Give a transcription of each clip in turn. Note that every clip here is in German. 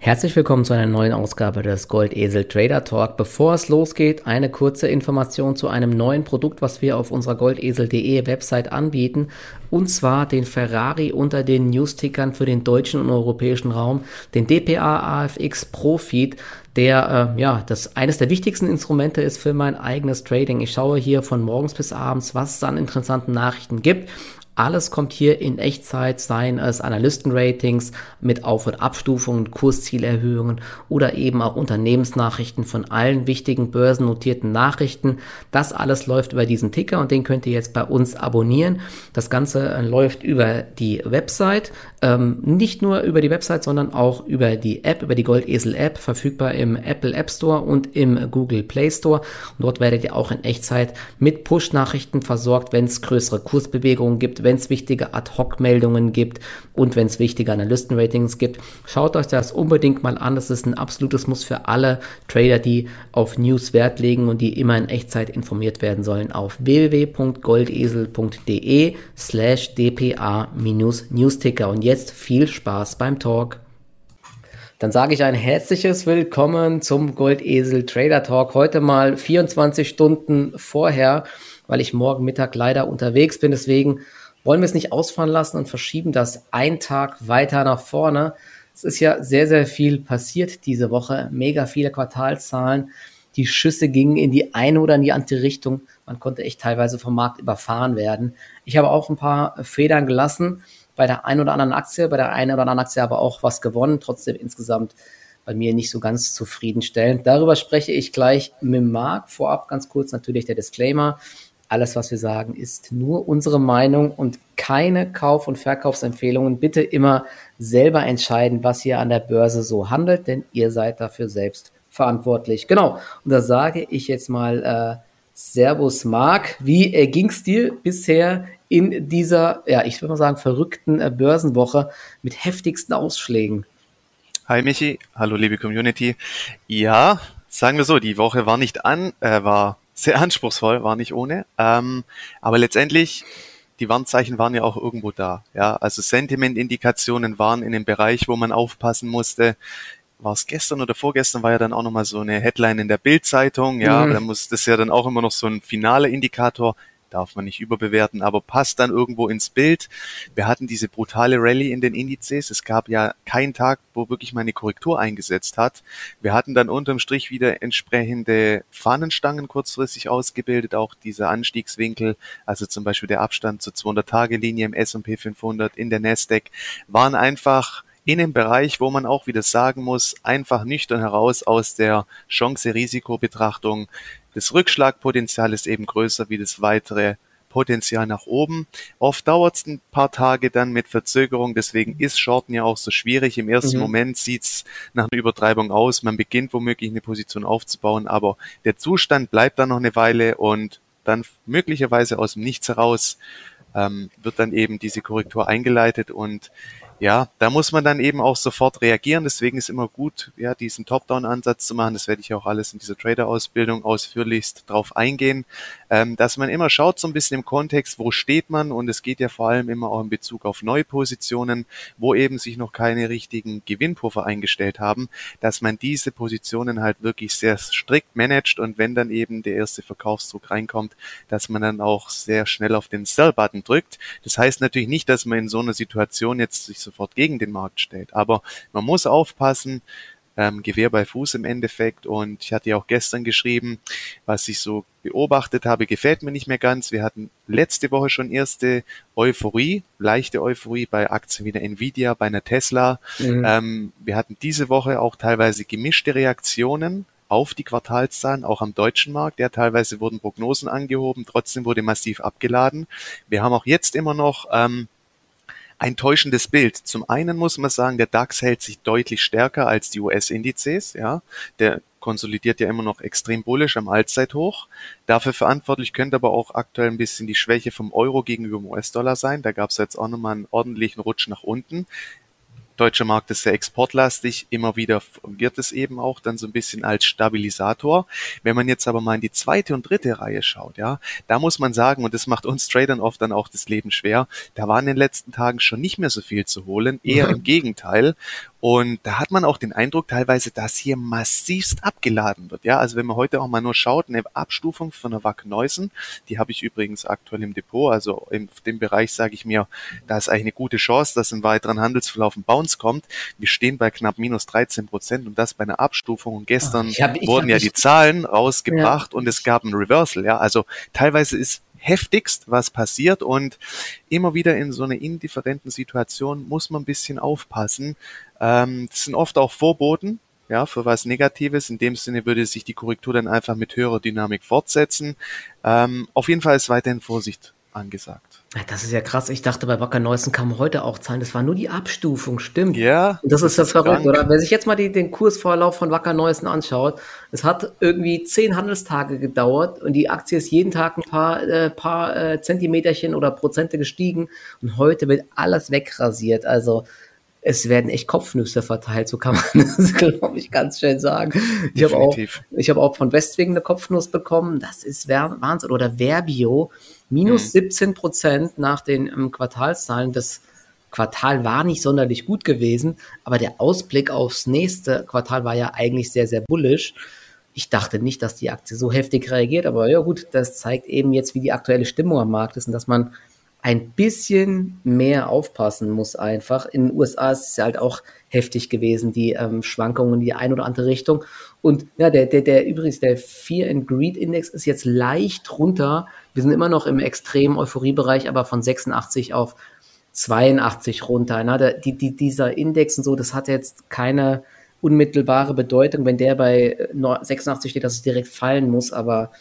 Herzlich willkommen zu einer neuen Ausgabe des Goldesel Trader Talk. Bevor es losgeht, eine kurze Information zu einem neuen Produkt, was wir auf unserer goldesel.de Website anbieten. Und zwar den Ferrari unter den Newstickern für den deutschen und europäischen Raum, den DPA AFX Profit, der äh, ja das eines der wichtigsten Instrumente ist für mein eigenes Trading. Ich schaue hier von morgens bis abends, was es an interessanten Nachrichten gibt alles kommt hier in Echtzeit, seien es Analystenratings mit Auf- und Abstufungen, Kurszielerhöhungen oder eben auch Unternehmensnachrichten von allen wichtigen börsennotierten Nachrichten. Das alles läuft über diesen Ticker und den könnt ihr jetzt bei uns abonnieren. Das Ganze äh, läuft über die Website, ähm, nicht nur über die Website, sondern auch über die App, über die Goldesel App, verfügbar im Apple App Store und im Google Play Store. Und dort werdet ihr auch in Echtzeit mit Push-Nachrichten versorgt, wenn es größere Kursbewegungen gibt, wenn es wichtige Ad-Hoc-Meldungen gibt und wenn es wichtige Analystenratings gibt. Schaut euch das unbedingt mal an. Das ist ein absolutes Muss für alle Trader, die auf News Wert legen und die immer in Echtzeit informiert werden sollen auf www.goldesel.de slash dpa-newsticker. Und jetzt viel Spaß beim Talk. Dann sage ich ein herzliches Willkommen zum Goldesel Trader Talk. Heute mal 24 Stunden vorher, weil ich morgen Mittag leider unterwegs bin. Deswegen wollen wir es nicht ausfahren lassen und verschieben das einen Tag weiter nach vorne. Es ist ja sehr, sehr viel passiert diese Woche. Mega viele Quartalzahlen. Die Schüsse gingen in die eine oder in die andere Richtung. Man konnte echt teilweise vom Markt überfahren werden. Ich habe auch ein paar Federn gelassen bei der einen oder anderen Aktie, bei der einen oder anderen Aktie aber auch was gewonnen. Trotzdem insgesamt bei mir nicht so ganz zufriedenstellend. Darüber spreche ich gleich mit Marc. Vorab ganz kurz natürlich der Disclaimer. Alles, was wir sagen, ist nur unsere Meinung und keine Kauf- und Verkaufsempfehlungen. Bitte immer selber entscheiden, was ihr an der Börse so handelt, denn ihr seid dafür selbst verantwortlich. Genau. Und da sage ich jetzt mal äh, Servus Marc. Wie äh, ging es dir bisher in dieser, ja, ich würde mal sagen, verrückten äh, Börsenwoche mit heftigsten Ausschlägen? Hi Michi, hallo liebe Community. Ja, sagen wir so, die Woche war nicht an, äh, war sehr anspruchsvoll, war nicht ohne. Ähm, aber letztendlich, die Warnzeichen waren ja auch irgendwo da. Ja, also Sentiment-Indikationen waren in dem Bereich, wo man aufpassen musste. War es gestern oder vorgestern war ja dann auch nochmal so eine Headline in der Bild-Zeitung, ja, mhm. da muss das ja dann auch immer noch so ein finaler Indikator darf man nicht überbewerten, aber passt dann irgendwo ins Bild. Wir hatten diese brutale Rallye in den Indizes. Es gab ja keinen Tag, wo wirklich mal eine Korrektur eingesetzt hat. Wir hatten dann unterm Strich wieder entsprechende Fahnenstangen kurzfristig ausgebildet, auch dieser Anstiegswinkel, also zum Beispiel der Abstand zur 200-Tage-Linie im S&P 500 in der Nasdaq, waren einfach in einem Bereich, wo man auch wieder sagen muss, einfach nüchtern heraus aus der Chance-Risiko-Betrachtung, das Rückschlagpotenzial ist eben größer wie das weitere Potenzial nach oben. Oft dauert es ein paar Tage dann mit Verzögerung, deswegen ist Shorten ja auch so schwierig. Im ersten mhm. Moment sieht's nach einer Übertreibung aus. Man beginnt womöglich eine Position aufzubauen, aber der Zustand bleibt dann noch eine Weile und dann möglicherweise aus dem Nichts heraus ähm, wird dann eben diese Korrektur eingeleitet und ja, da muss man dann eben auch sofort reagieren. Deswegen ist immer gut, ja, diesen Top-Down-Ansatz zu machen. Das werde ich auch alles in dieser Trader-Ausbildung ausführlichst drauf eingehen, ähm, dass man immer schaut, so ein bisschen im Kontext, wo steht man? Und es geht ja vor allem immer auch in Bezug auf Neupositionen, wo eben sich noch keine richtigen Gewinnpuffer eingestellt haben, dass man diese Positionen halt wirklich sehr strikt managt und wenn dann eben der erste Verkaufsdruck reinkommt, dass man dann auch sehr schnell auf den Sell-Button drückt. Das heißt natürlich nicht, dass man in so einer Situation jetzt sich sofort gegen den Markt stellt. Aber man muss aufpassen, ähm, Gewehr bei Fuß im Endeffekt. Und ich hatte ja auch gestern geschrieben, was ich so beobachtet habe, gefällt mir nicht mehr ganz. Wir hatten letzte Woche schon erste Euphorie, leichte Euphorie bei Aktien wie der Nvidia, bei einer Tesla. Mhm. Ähm, wir hatten diese Woche auch teilweise gemischte Reaktionen auf die Quartalszahlen, auch am deutschen Markt. Ja, teilweise wurden Prognosen angehoben, trotzdem wurde massiv abgeladen. Wir haben auch jetzt immer noch ähm, ein täuschendes Bild. Zum einen muss man sagen, der DAX hält sich deutlich stärker als die US-Indizes, ja. Der konsolidiert ja immer noch extrem bullisch am Allzeithoch. Dafür verantwortlich könnte aber auch aktuell ein bisschen die Schwäche vom Euro gegenüber dem US-Dollar sein. Da gab es jetzt auch nochmal einen ordentlichen Rutsch nach unten deutsche Markt ist sehr exportlastig, immer wieder wird es eben auch dann so ein bisschen als Stabilisator. Wenn man jetzt aber mal in die zweite und dritte Reihe schaut, ja, da muss man sagen, und das macht uns Tradern oft dann auch das Leben schwer, da war in den letzten Tagen schon nicht mehr so viel zu holen, eher im Gegenteil. Und da hat man auch den Eindruck teilweise, dass hier massivst abgeladen wird. Ja, also wenn man heute auch mal nur schaut, eine Abstufung von der Wack Neusen, die habe ich übrigens aktuell im Depot. Also in dem Bereich sage ich mir, da ist eigentlich eine gute Chance, dass im weiteren Handelsverlauf ein Bounce kommt. Wir stehen bei knapp minus 13 Prozent und das bei einer Abstufung. Und gestern hab, wurden ja die Zahlen rausgebracht ja. und es gab ein Reversal. Ja, also teilweise ist heftigst, was passiert und immer wieder in so einer indifferenten Situation muss man ein bisschen aufpassen. Ähm, das sind oft auch Vorboten, ja, für was Negatives. In dem Sinne würde sich die Korrektur dann einfach mit höherer Dynamik fortsetzen. Ähm, auf jeden Fall ist weiterhin Vorsicht angesagt. Das ist ja krass. Ich dachte, bei Wacker Neusen kamen heute auch Zahlen. Das war nur die Abstufung, stimmt. Ja. Und das ist ja verrückt, oder? Wer sich jetzt mal die, den Kursvorlauf von Wacker Neusen anschaut, es hat irgendwie zehn Handelstage gedauert und die Aktie ist jeden Tag ein paar, äh, paar äh, Zentimeterchen oder Prozente gestiegen und heute wird alles wegrasiert. Also es werden echt Kopfnüsse verteilt, so kann man das, glaube ich, ganz schön sagen. Ich habe auch, ich hab auch von Westwegen eine Kopfnuss bekommen. Das ist Wahnsinn. Oder Verbio, minus mhm. 17 Prozent nach den ähm, Quartalszahlen. Das Quartal war nicht sonderlich gut gewesen, aber der Ausblick aufs nächste Quartal war ja eigentlich sehr, sehr bullisch. Ich dachte nicht, dass die Aktie so heftig reagiert, aber ja gut, das zeigt eben jetzt, wie die aktuelle Stimmung am Markt ist und dass man ein bisschen mehr aufpassen muss einfach. In den USA ist es ja halt auch heftig gewesen, die ähm, Schwankungen in die eine oder andere Richtung. Und ja, der, der, der übrigens, der Fear and Greed Index ist jetzt leicht runter. Wir sind immer noch im extremen Euphoriebereich, aber von 86 auf 82 runter. Na, der, die, die, dieser Index und so, das hat jetzt keine unmittelbare Bedeutung. Wenn der bei 86 steht, dass es direkt fallen muss, aber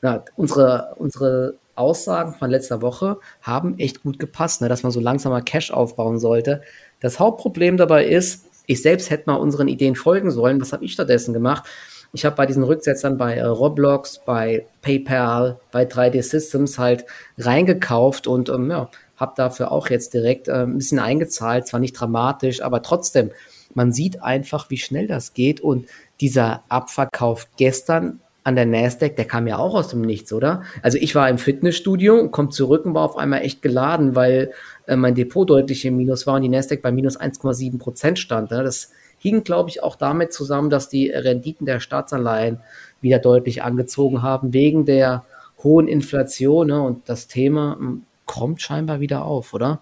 ja, unsere, unsere Aussagen von letzter Woche haben echt gut gepasst, ne, dass man so langsamer Cash aufbauen sollte. Das Hauptproblem dabei ist, ich selbst hätte mal unseren Ideen folgen sollen. Was habe ich stattdessen gemacht? Ich habe bei diesen Rücksetzern bei äh, Roblox, bei PayPal, bei 3D Systems halt reingekauft und ähm, ja, habe dafür auch jetzt direkt äh, ein bisschen eingezahlt. Zwar nicht dramatisch, aber trotzdem, man sieht einfach, wie schnell das geht und dieser Abverkauf gestern an der Nasdaq, der kam ja auch aus dem Nichts, oder? Also ich war im Fitnessstudio, komme zurück und war auf einmal echt geladen, weil äh, mein Depot deutlich im Minus war und die Nasdaq bei minus 1,7 Prozent stand. Ne? Das hing, glaube ich, auch damit zusammen, dass die Renditen der Staatsanleihen wieder deutlich angezogen haben, wegen der hohen Inflation. Ne? Und das Thema hm, kommt scheinbar wieder auf, oder?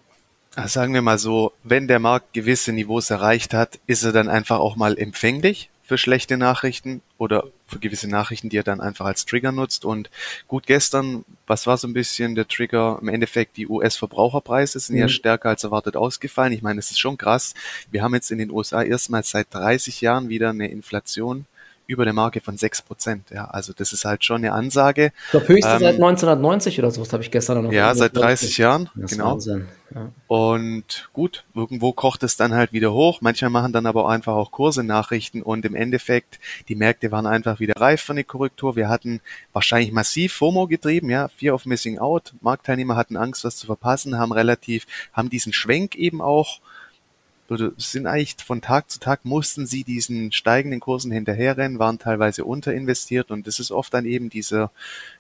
Sagen wir mal so, wenn der Markt gewisse Niveaus erreicht hat, ist er dann einfach auch mal empfänglich für schlechte Nachrichten oder für gewisse Nachrichten, die er dann einfach als Trigger nutzt. Und gut, gestern, was war so ein bisschen der Trigger? Im Endeffekt, die US-Verbraucherpreise sind mhm. ja stärker als erwartet ausgefallen. Ich meine, es ist schon krass. Wir haben jetzt in den USA erstmals seit 30 Jahren wieder eine Inflation über der Marke von 6 Prozent. Ja, also das ist halt schon eine Ansage. Ich glaube, höchste ähm, seit 1990 oder so, das habe ich gestern noch. Ja, seit 30 Jahren, das genau. Ja. Und gut, irgendwo kocht es dann halt wieder hoch. Manchmal machen dann aber auch einfach auch Kurse-Nachrichten und im Endeffekt, die Märkte waren einfach wieder reif für eine Korrektur. Wir hatten wahrscheinlich massiv FOMO getrieben, ja, Fear of Missing Out. Marktteilnehmer hatten Angst, was zu verpassen, haben relativ, haben diesen Schwenk eben auch sind eigentlich von Tag zu Tag mussten sie diesen steigenden Kursen hinterherrennen, waren teilweise unterinvestiert und das ist oft dann eben dieser,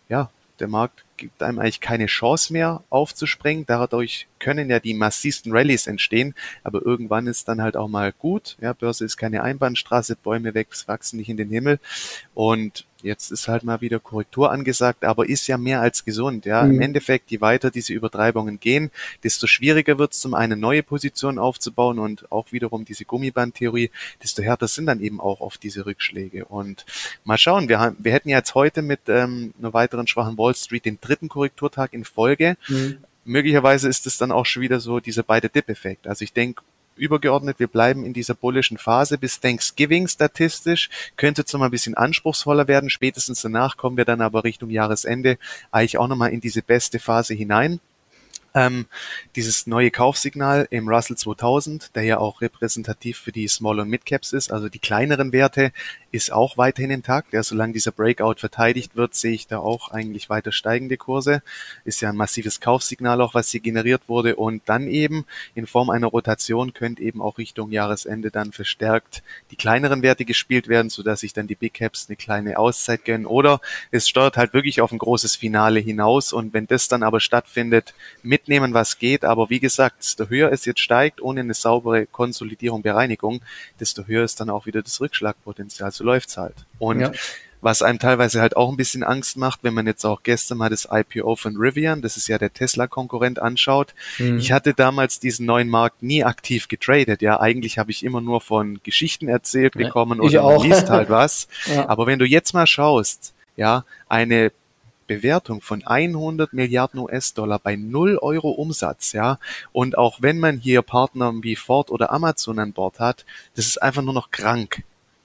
ja, der Markt gibt einem eigentlich keine Chance mehr aufzuspringen. Dadurch können ja die massivsten Rallyes entstehen, aber irgendwann ist dann halt auch mal gut. Ja, Börse ist keine Einbahnstraße, Bäume wachsen nicht in den Himmel und Jetzt ist halt mal wieder Korrektur angesagt, aber ist ja mehr als gesund. Ja, mhm. im Endeffekt, je weiter diese Übertreibungen gehen, desto schwieriger wird es, zum einen neue Positionen aufzubauen und auch wiederum diese Gummibandtheorie, desto härter sind dann eben auch oft diese Rückschläge. Und mal schauen, wir, haben, wir hätten ja jetzt heute mit ähm, einer weiteren schwachen Wall Street den dritten Korrekturtag in Folge. Mhm möglicherweise ist es dann auch schon wieder so dieser beide Dip-Effekt. Also ich denke, übergeordnet, wir bleiben in dieser bullischen Phase bis Thanksgiving statistisch, könnte zwar mal ein bisschen anspruchsvoller werden, spätestens danach kommen wir dann aber Richtung Jahresende eigentlich auch nochmal in diese beste Phase hinein. Ähm, dieses neue Kaufsignal im Russell 2000, der ja auch repräsentativ für die Small- und Mid-Caps ist, also die kleineren Werte, ist auch weiterhin intakt. Ja, solange dieser Breakout verteidigt wird, sehe ich da auch eigentlich weiter steigende Kurse. Ist ja ein massives Kaufsignal auch, was hier generiert wurde. Und dann eben in Form einer Rotation könnte eben auch Richtung Jahresende dann verstärkt die kleineren Werte gespielt werden, sodass sich dann die Big Caps eine kleine Auszeit gönnen. Oder es steuert halt wirklich auf ein großes Finale hinaus. Und wenn das dann aber stattfindet mit mitnehmen, was geht. Aber wie gesagt, desto höher es jetzt steigt, ohne eine saubere Konsolidierung, Bereinigung, desto höher ist dann auch wieder das Rückschlagpotenzial. So läuft's halt. Und ja was einem teilweise halt auch ein bisschen Angst macht, wenn man jetzt auch gestern mal das IPO von Rivian, das ist ja der Tesla-Konkurrent, anschaut. Mhm. Ich hatte damals diesen neuen Markt nie aktiv getradet. Ja, eigentlich habe ich immer nur von Geschichten erzählt bekommen ja, oder man liest halt was. ja. Aber wenn du jetzt mal schaust, ja, eine Bewertung von 100 Milliarden US-Dollar bei 0 Euro Umsatz, ja. Und auch wenn man hier Partner wie Ford oder Amazon an Bord hat, das ist einfach nur noch krank.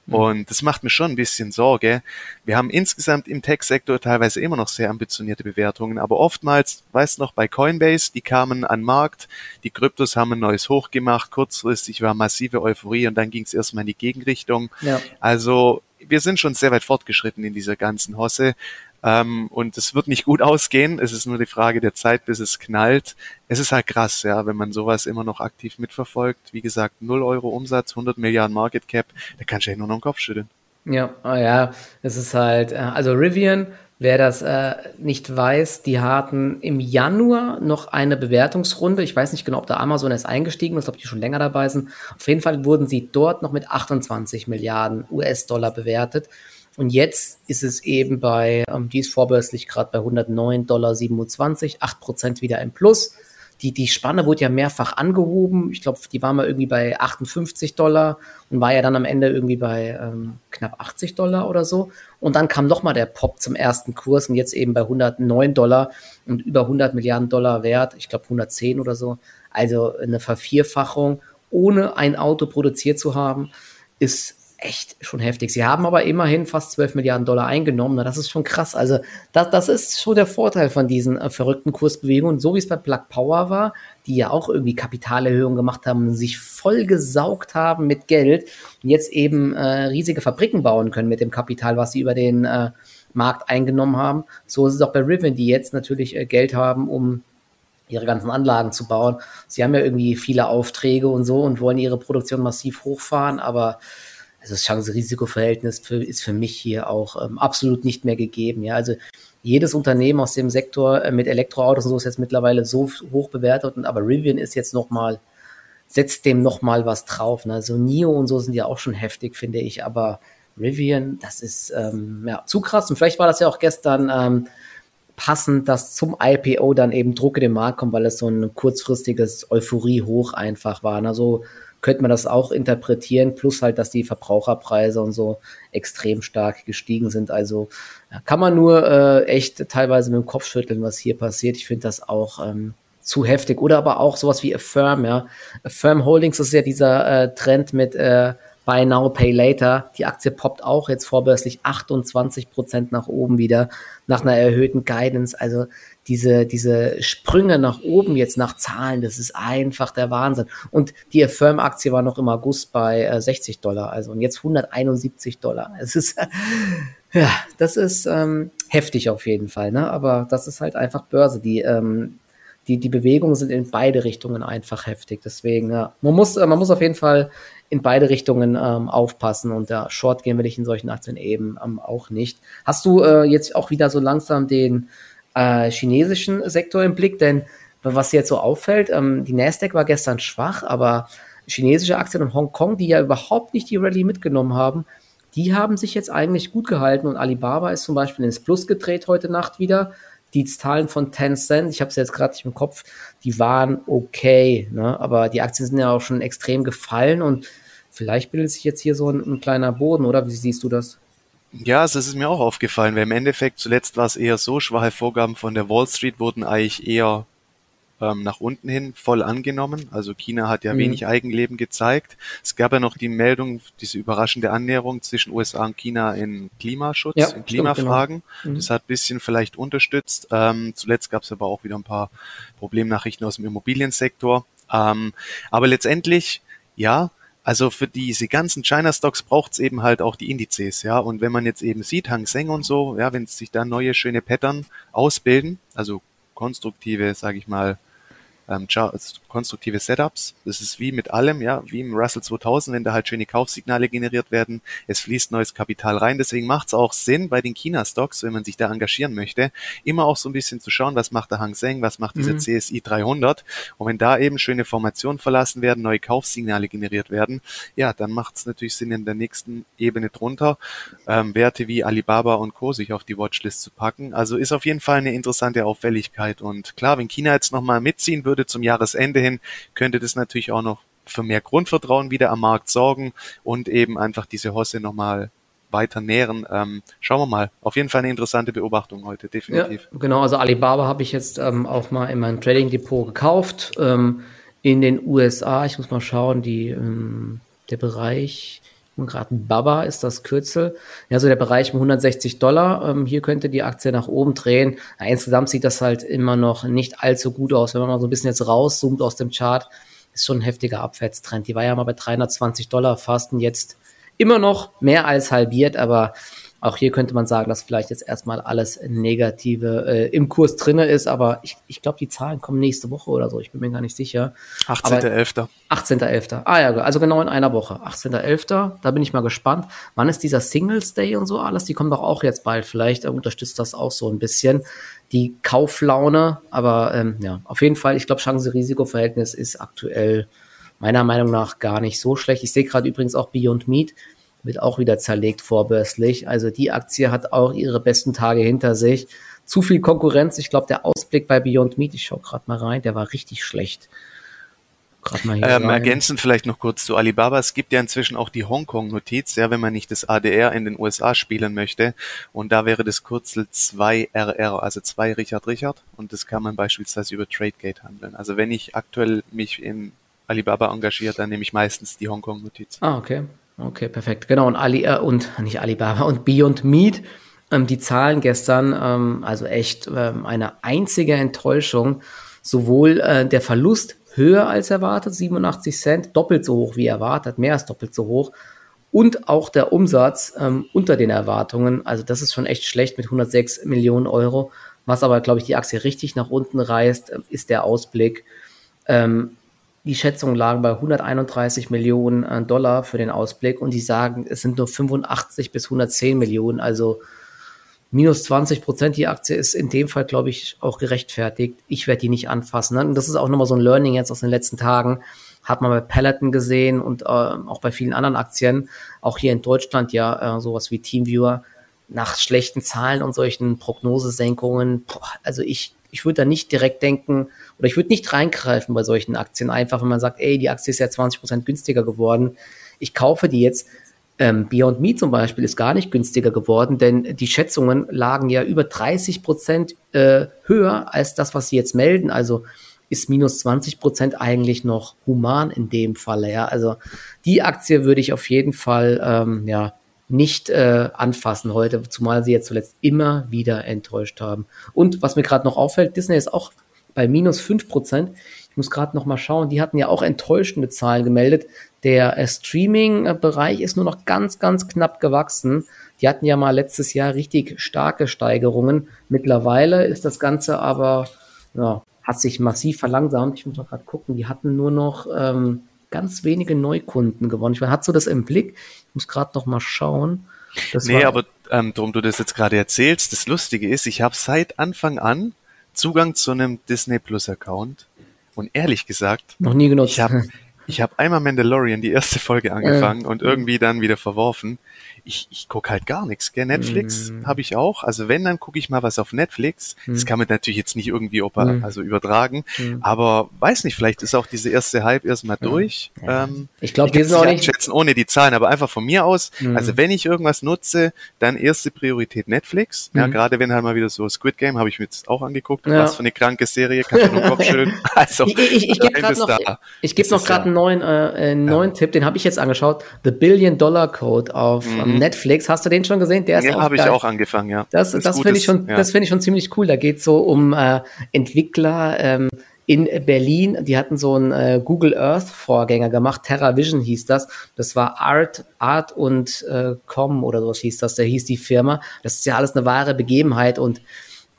Mhm. Und das macht mir schon ein bisschen Sorge. Wir haben insgesamt im Tech-Sektor teilweise immer noch sehr ambitionierte Bewertungen, aber oftmals, weißt du noch, bei Coinbase, die kamen an Markt, die Kryptos haben ein neues Hoch gemacht, kurzfristig war massive Euphorie und dann ging es erstmal in die Gegenrichtung. Ja. Also wir sind schon sehr weit fortgeschritten in dieser ganzen Hosse. Ähm, und es wird nicht gut ausgehen. Es ist nur die Frage der Zeit, bis es knallt. Es ist halt krass, ja, wenn man sowas immer noch aktiv mitverfolgt. Wie gesagt, 0 Euro Umsatz, 100 Milliarden Market Cap, da kannst du ja nur noch den Kopf schütteln. Ja, oh ja, es ist halt, äh, also Rivian, wer das äh, nicht weiß, die hatten im Januar noch eine Bewertungsrunde. Ich weiß nicht genau, ob da Amazon erst eingestiegen ist, ob die schon länger dabei sind. Auf jeden Fall wurden sie dort noch mit 28 Milliarden US-Dollar bewertet. Und jetzt ist es eben bei, ähm, die ist vorbörslich gerade bei 109,27 Dollar, 8% wieder im Plus. Die, die Spanne wurde ja mehrfach angehoben. Ich glaube, die war mal irgendwie bei 58 Dollar und war ja dann am Ende irgendwie bei ähm, knapp 80 Dollar oder so. Und dann kam nochmal der Pop zum ersten Kurs und jetzt eben bei 109 Dollar und über 100 Milliarden Dollar wert. Ich glaube 110 oder so. Also eine Vervierfachung, ohne ein Auto produziert zu haben, ist echt schon heftig. Sie haben aber immerhin fast 12 Milliarden Dollar eingenommen. Das ist schon krass. Also das, das ist schon der Vorteil von diesen äh, verrückten Kursbewegungen. So wie es bei Plug Power war, die ja auch irgendwie Kapitalerhöhungen gemacht haben sich voll gesaugt haben mit Geld und jetzt eben äh, riesige Fabriken bauen können mit dem Kapital, was sie über den äh, Markt eingenommen haben. So ist es auch bei Riven, die jetzt natürlich äh, Geld haben, um ihre ganzen Anlagen zu bauen. Sie haben ja irgendwie viele Aufträge und so und wollen ihre Produktion massiv hochfahren, aber also das Chance-Risiko-Verhältnis ist für mich hier auch ähm, absolut nicht mehr gegeben. Ja, also jedes Unternehmen aus dem Sektor äh, mit Elektroautos und so ist jetzt mittlerweile so hoch bewertet, und, aber Rivian ist jetzt nochmal, setzt dem nochmal was drauf. Ne? Also NIO und so sind ja auch schon heftig, finde ich, aber Rivian, das ist ähm, ja, zu krass. Und vielleicht war das ja auch gestern ähm, passend, dass zum IPO dann eben Druck in den Markt kommt, weil es so ein kurzfristiges Euphorie-Hoch einfach war. Also könnte man das auch interpretieren, plus halt, dass die Verbraucherpreise und so extrem stark gestiegen sind. Also kann man nur äh, echt teilweise mit dem Kopf schütteln, was hier passiert. Ich finde das auch ähm, zu heftig. Oder aber auch sowas wie Affirm, ja. Affirm Holdings ist ja dieser äh, Trend mit äh, Buy Now, Pay Later. Die Aktie poppt auch jetzt vorbörslich 28 Prozent nach oben wieder, nach einer erhöhten Guidance. Also diese, diese Sprünge nach oben jetzt nach Zahlen, das ist einfach der Wahnsinn. Und die Affirm-Aktie war noch im August bei äh, 60 Dollar, also und jetzt 171 Dollar. Es ist, ja, das ist ähm, heftig auf jeden Fall, ne? Aber das ist halt einfach Börse. Die, ähm, die, die Bewegungen sind in beide Richtungen einfach heftig. Deswegen, ja, man muss, man muss auf jeden Fall in beide Richtungen ähm, aufpassen und da Short gehen will ich in solchen Aktien eben ähm, auch nicht. Hast du äh, jetzt auch wieder so langsam den äh, chinesischen Sektor im Blick? Denn was jetzt so auffällt, ähm, die Nasdaq war gestern schwach, aber chinesische Aktien in Hongkong, die ja überhaupt nicht die Rallye mitgenommen haben, die haben sich jetzt eigentlich gut gehalten und Alibaba ist zum Beispiel ins Plus gedreht heute Nacht wieder die Zahlen von Tencent, ich habe es jetzt gerade nicht im Kopf, die waren okay, ne? aber die Aktien sind ja auch schon extrem gefallen und vielleicht bildet sich jetzt hier so ein, ein kleiner Boden, oder wie siehst du das? Ja, das ist mir auch aufgefallen, weil im Endeffekt zuletzt war es eher so, schwache Vorgaben von der Wall Street wurden eigentlich eher ähm, nach unten hin voll angenommen. Also China hat ja mhm. wenig Eigenleben gezeigt. Es gab ja noch die Meldung, diese überraschende Annäherung zwischen USA und China in Klimaschutz, ja, in Klimafragen. Genau. Mhm. Das hat bisschen vielleicht unterstützt. Ähm, zuletzt gab es aber auch wieder ein paar Problemnachrichten aus dem Immobiliensektor. Ähm, aber letztendlich, ja, also für diese ganzen China-Stocks braucht es eben halt auch die Indizes, ja. Und wenn man jetzt eben sieht, Hang Seng und so, ja, wenn sich da neue schöne Pattern ausbilden, also konstruktive, sage ich mal, ähm, konstruktive Setups. Das ist wie mit allem, ja, wie im Russell 2000, wenn da halt schöne Kaufsignale generiert werden. Es fließt neues Kapital rein. Deswegen macht es auch Sinn bei den China-Stocks, wenn man sich da engagieren möchte, immer auch so ein bisschen zu schauen, was macht der Hang Seng, was macht dieser mhm. CSI 300. Und wenn da eben schöne Formationen verlassen werden, neue Kaufsignale generiert werden, ja, dann macht es natürlich Sinn, in der nächsten Ebene drunter ähm, Werte wie Alibaba und Co. sich auf die Watchlist zu packen. Also ist auf jeden Fall eine interessante Auffälligkeit. Und klar, wenn China jetzt nochmal mitziehen würde zum Jahresende hin, könnte das natürlich auch noch für mehr Grundvertrauen wieder am Markt sorgen und eben einfach diese Hosse nochmal weiter nähren. Ähm, schauen wir mal. Auf jeden Fall eine interessante Beobachtung heute, definitiv. Ja, genau, also Alibaba habe ich jetzt ähm, auch mal in mein Trading Depot gekauft. Ähm, in den USA, ich muss mal schauen, die, ähm, der Bereich, gerade Baba ist das Kürzel. Ja, so der Bereich um 160 Dollar. Ähm, hier könnte die Aktie nach oben drehen. Ja, insgesamt sieht das halt immer noch nicht allzu gut aus. Wenn man mal so ein bisschen jetzt rauszoomt aus dem Chart, ist schon ein heftiger Abwärtstrend. Die war ja mal bei 320 Dollar fast und jetzt immer noch mehr als halbiert, aber auch hier könnte man sagen, dass vielleicht jetzt erstmal alles Negative äh, im Kurs drinne ist, aber ich, ich glaube, die Zahlen kommen nächste Woche oder so. Ich bin mir gar nicht sicher. 18.11. 18.11. Ah ja, also genau in einer Woche. 18.11. Da bin ich mal gespannt. Wann ist dieser Singles Day und so alles? Die kommen doch auch jetzt bald. Vielleicht unterstützt das auch so ein bisschen die Kauflaune. Aber ähm, ja, auf jeden Fall, ich glaube, Chance-Risiko-Verhältnis ist aktuell meiner Meinung nach gar nicht so schlecht. Ich sehe gerade übrigens auch Beyond Meat wird auch wieder zerlegt vorbörslich. Also die Aktie hat auch ihre besten Tage hinter sich. Zu viel Konkurrenz. Ich glaube, der Ausblick bei Beyond Meat, ich schaue gerade mal rein, der war richtig schlecht. Ähm, ergänzend vielleicht noch kurz zu Alibaba. Es gibt ja inzwischen auch die Hongkong-Notiz, ja, wenn man nicht das ADR in den USA spielen möchte. Und da wäre das Kürzel 2RR, also 2 Richard Richard. Und das kann man beispielsweise über TradeGate handeln. Also wenn ich aktuell mich in Alibaba engagiere, dann nehme ich meistens die Hongkong-Notiz. Ah, okay. Okay, perfekt. Genau, und Ali äh, und nicht Alibaba und Beyond Meat, ähm, die Zahlen gestern, ähm, also echt ähm, eine einzige Enttäuschung. Sowohl äh, der Verlust höher als erwartet, 87 Cent, doppelt so hoch wie erwartet, mehr als doppelt so hoch. Und auch der Umsatz ähm, unter den Erwartungen. Also das ist schon echt schlecht mit 106 Millionen Euro. Was aber, glaube ich, die Aktie richtig nach unten reißt, äh, ist der Ausblick. Ähm, die Schätzungen lagen bei 131 Millionen äh, Dollar für den Ausblick und die sagen, es sind nur 85 bis 110 Millionen, also minus 20 Prozent. Die Aktie ist in dem Fall, glaube ich, auch gerechtfertigt. Ich werde die nicht anfassen. Ne? Und das ist auch nochmal so ein Learning jetzt aus den letzten Tagen. Hat man bei Peloton gesehen und äh, auch bei vielen anderen Aktien, auch hier in Deutschland ja äh, sowas wie Teamviewer, nach schlechten Zahlen und solchen Prognosesenkungen, boah, also ich ich würde da nicht direkt denken oder ich würde nicht reingreifen bei solchen Aktien, einfach wenn man sagt, ey, die Aktie ist ja 20% günstiger geworden, ich kaufe die jetzt. Ähm, Beyond Meat zum Beispiel ist gar nicht günstiger geworden, denn die Schätzungen lagen ja über 30% äh, höher als das, was sie jetzt melden. Also ist minus 20% eigentlich noch human in dem Falle. Ja? Also die Aktie würde ich auf jeden Fall ähm, ja, nicht äh, anfassen heute, zumal sie jetzt zuletzt immer wieder enttäuscht haben. Und was mir gerade noch auffällt, Disney ist auch bei minus 5%. Ich muss gerade noch mal schauen, die hatten ja auch enttäuschende Zahlen gemeldet. Der äh, Streaming-Bereich ist nur noch ganz, ganz knapp gewachsen. Die hatten ja mal letztes Jahr richtig starke Steigerungen. Mittlerweile ist das Ganze aber, ja, hat sich massiv verlangsamt. Ich muss mal gerade gucken, die hatten nur noch ähm, ganz wenige Neukunden gewonnen. Ich meine, hast du das im Blick? Ich muss gerade noch mal schauen. Das nee, aber ähm, darum du das jetzt gerade erzählst, das Lustige ist, ich habe seit Anfang an Zugang zu einem Disney Plus Account und ehrlich gesagt, noch nie genutzt. Ich habe ich hab einmal Mandalorian die erste Folge angefangen äh. und irgendwie dann wieder verworfen ich, ich gucke halt gar nichts. Gell? Netflix mm. habe ich auch. Also wenn, dann gucke ich mal was auf Netflix. Mm. Das kann man natürlich jetzt nicht irgendwie opa, mm. also übertragen. Mm. Aber weiß nicht, vielleicht ist auch diese erste Hype erstmal durch. Ja. Ähm, ich glaube, die sind auch nicht schätzen ohne die Zahlen, aber einfach von mir aus. Mm. Also wenn ich irgendwas nutze, dann erste Priorität Netflix. Ja, mm. gerade wenn halt mal wieder so Squid Game habe ich mir jetzt auch angeguckt. Ja. Was für eine kranke Serie, kann ich nur Kopf schütteln. Also ich, ich, ich gebe noch, ich geb noch gerade einen neuen, äh, einen neuen Tipp, den habe ich jetzt angeschaut. The Billion Dollar Code auf mhm. Netflix. Hast du den schon gesehen? Der ist ja, habe ich auch angefangen, ja. Das, das, das finde ich schon, ja. das finde ich schon ziemlich cool. Da geht es so um äh, Entwickler ähm, in Berlin. Die hatten so einen äh, Google Earth Vorgänger gemacht. TerraVision hieß das. Das war Art, Art und äh, Com oder sowas hieß das. Da hieß die Firma. Das ist ja alles eine wahre Begebenheit und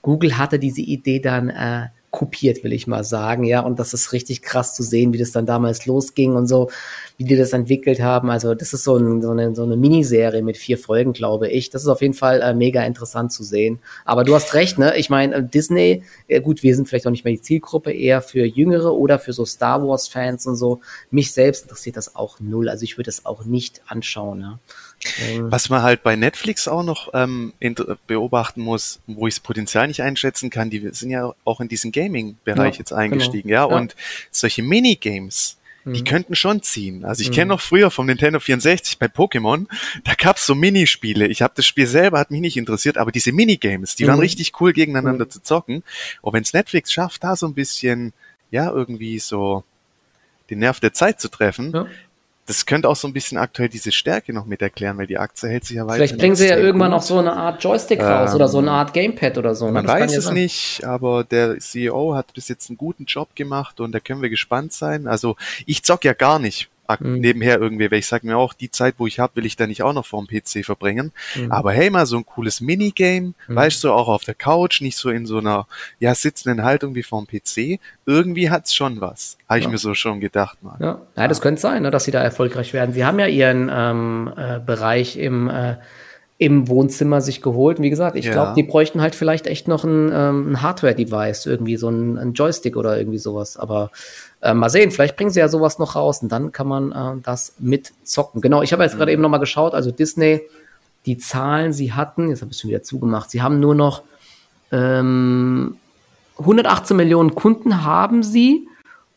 Google hatte diese Idee dann äh, kopiert, will ich mal sagen, ja. Und das ist richtig krass zu sehen, wie das dann damals losging und so, wie die das entwickelt haben. Also das ist so, ein, so, eine, so eine Miniserie mit vier Folgen, glaube ich. Das ist auf jeden Fall äh, mega interessant zu sehen. Aber du hast recht, ne? Ich meine, äh, Disney, äh, gut, wir sind vielleicht auch nicht mehr die Zielgruppe, eher für Jüngere oder für so Star Wars-Fans und so. Mich selbst interessiert das auch null. Also ich würde das auch nicht anschauen, ja. Ähm. Was man halt bei Netflix auch noch ähm, beobachten muss, wo ich das Potenzial nicht einschätzen kann, die sind ja auch in diesen Gaming-Bereich ja, jetzt eingestiegen, genau. ja? ja, und solche Minigames, die mhm. könnten schon ziehen. Also ich mhm. kenne noch früher vom Nintendo 64 bei Pokémon, da gab's so Minispiele. Ich habe das Spiel selber, hat mich nicht interessiert, aber diese Minigames, die mhm. waren richtig cool gegeneinander mhm. zu zocken. Und wenns Netflix schafft, da so ein bisschen, ja, irgendwie so den Nerv der Zeit zu treffen, ja das könnte auch so ein bisschen aktuell diese Stärke noch mit erklären, weil die Aktie hält sich ja weiter. Vielleicht bringen sie ja irgendwann noch so eine Art Joystick raus ähm, oder so eine Art Gamepad oder so. Ne? Man weiß es nicht, aber der CEO hat bis jetzt einen guten Job gemacht und da können wir gespannt sein. Also ich zock ja gar nicht mhm. nebenher irgendwie, weil ich sage mir auch, die Zeit, wo ich habe, will ich da nicht auch noch vor dem PC verbringen. Mhm. Aber hey, mal so ein cooles Minigame, mhm. weißt du, auch auf der Couch, nicht so in so einer ja sitzenden Haltung wie vor dem PC. Irgendwie hat's schon was, habe ich ja. mir so schon gedacht mal. Ja, ja das könnte sein, ne, dass sie da erfolgreich werden. Sie haben ja ihren ähm, äh, Bereich im äh, im Wohnzimmer sich geholt. Und wie gesagt, ich ja. glaube, die bräuchten halt vielleicht echt noch ein, ähm, ein Hardware-Device, irgendwie so ein, ein, Joystick oder irgendwie sowas. Aber äh, mal sehen, vielleicht bringen sie ja sowas noch raus und dann kann man äh, das mitzocken. Genau, ich habe jetzt mhm. gerade eben noch mal geschaut, also Disney, die Zahlen, sie hatten, jetzt habe ich es schon wieder zugemacht, sie haben nur noch ähm, 118 Millionen Kunden haben sie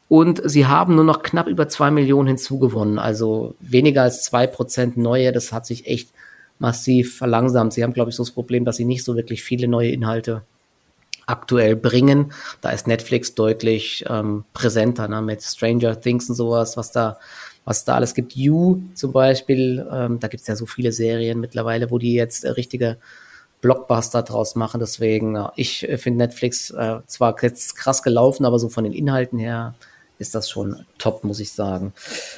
und sie haben nur noch knapp über zwei Millionen hinzugewonnen. Also weniger als zwei Prozent neue, das hat sich echt massiv verlangsamt. Sie haben, glaube ich, so das Problem, dass sie nicht so wirklich viele neue Inhalte aktuell bringen. Da ist Netflix deutlich ähm, präsenter ne, mit Stranger Things und sowas, was da was da alles gibt. You zum Beispiel, ähm, da gibt es ja so viele Serien mittlerweile, wo die jetzt äh, richtige Blockbuster draus machen. Deswegen, äh, ich finde Netflix äh, zwar jetzt krass gelaufen, aber so von den Inhalten her ist das schon top, muss ich sagen.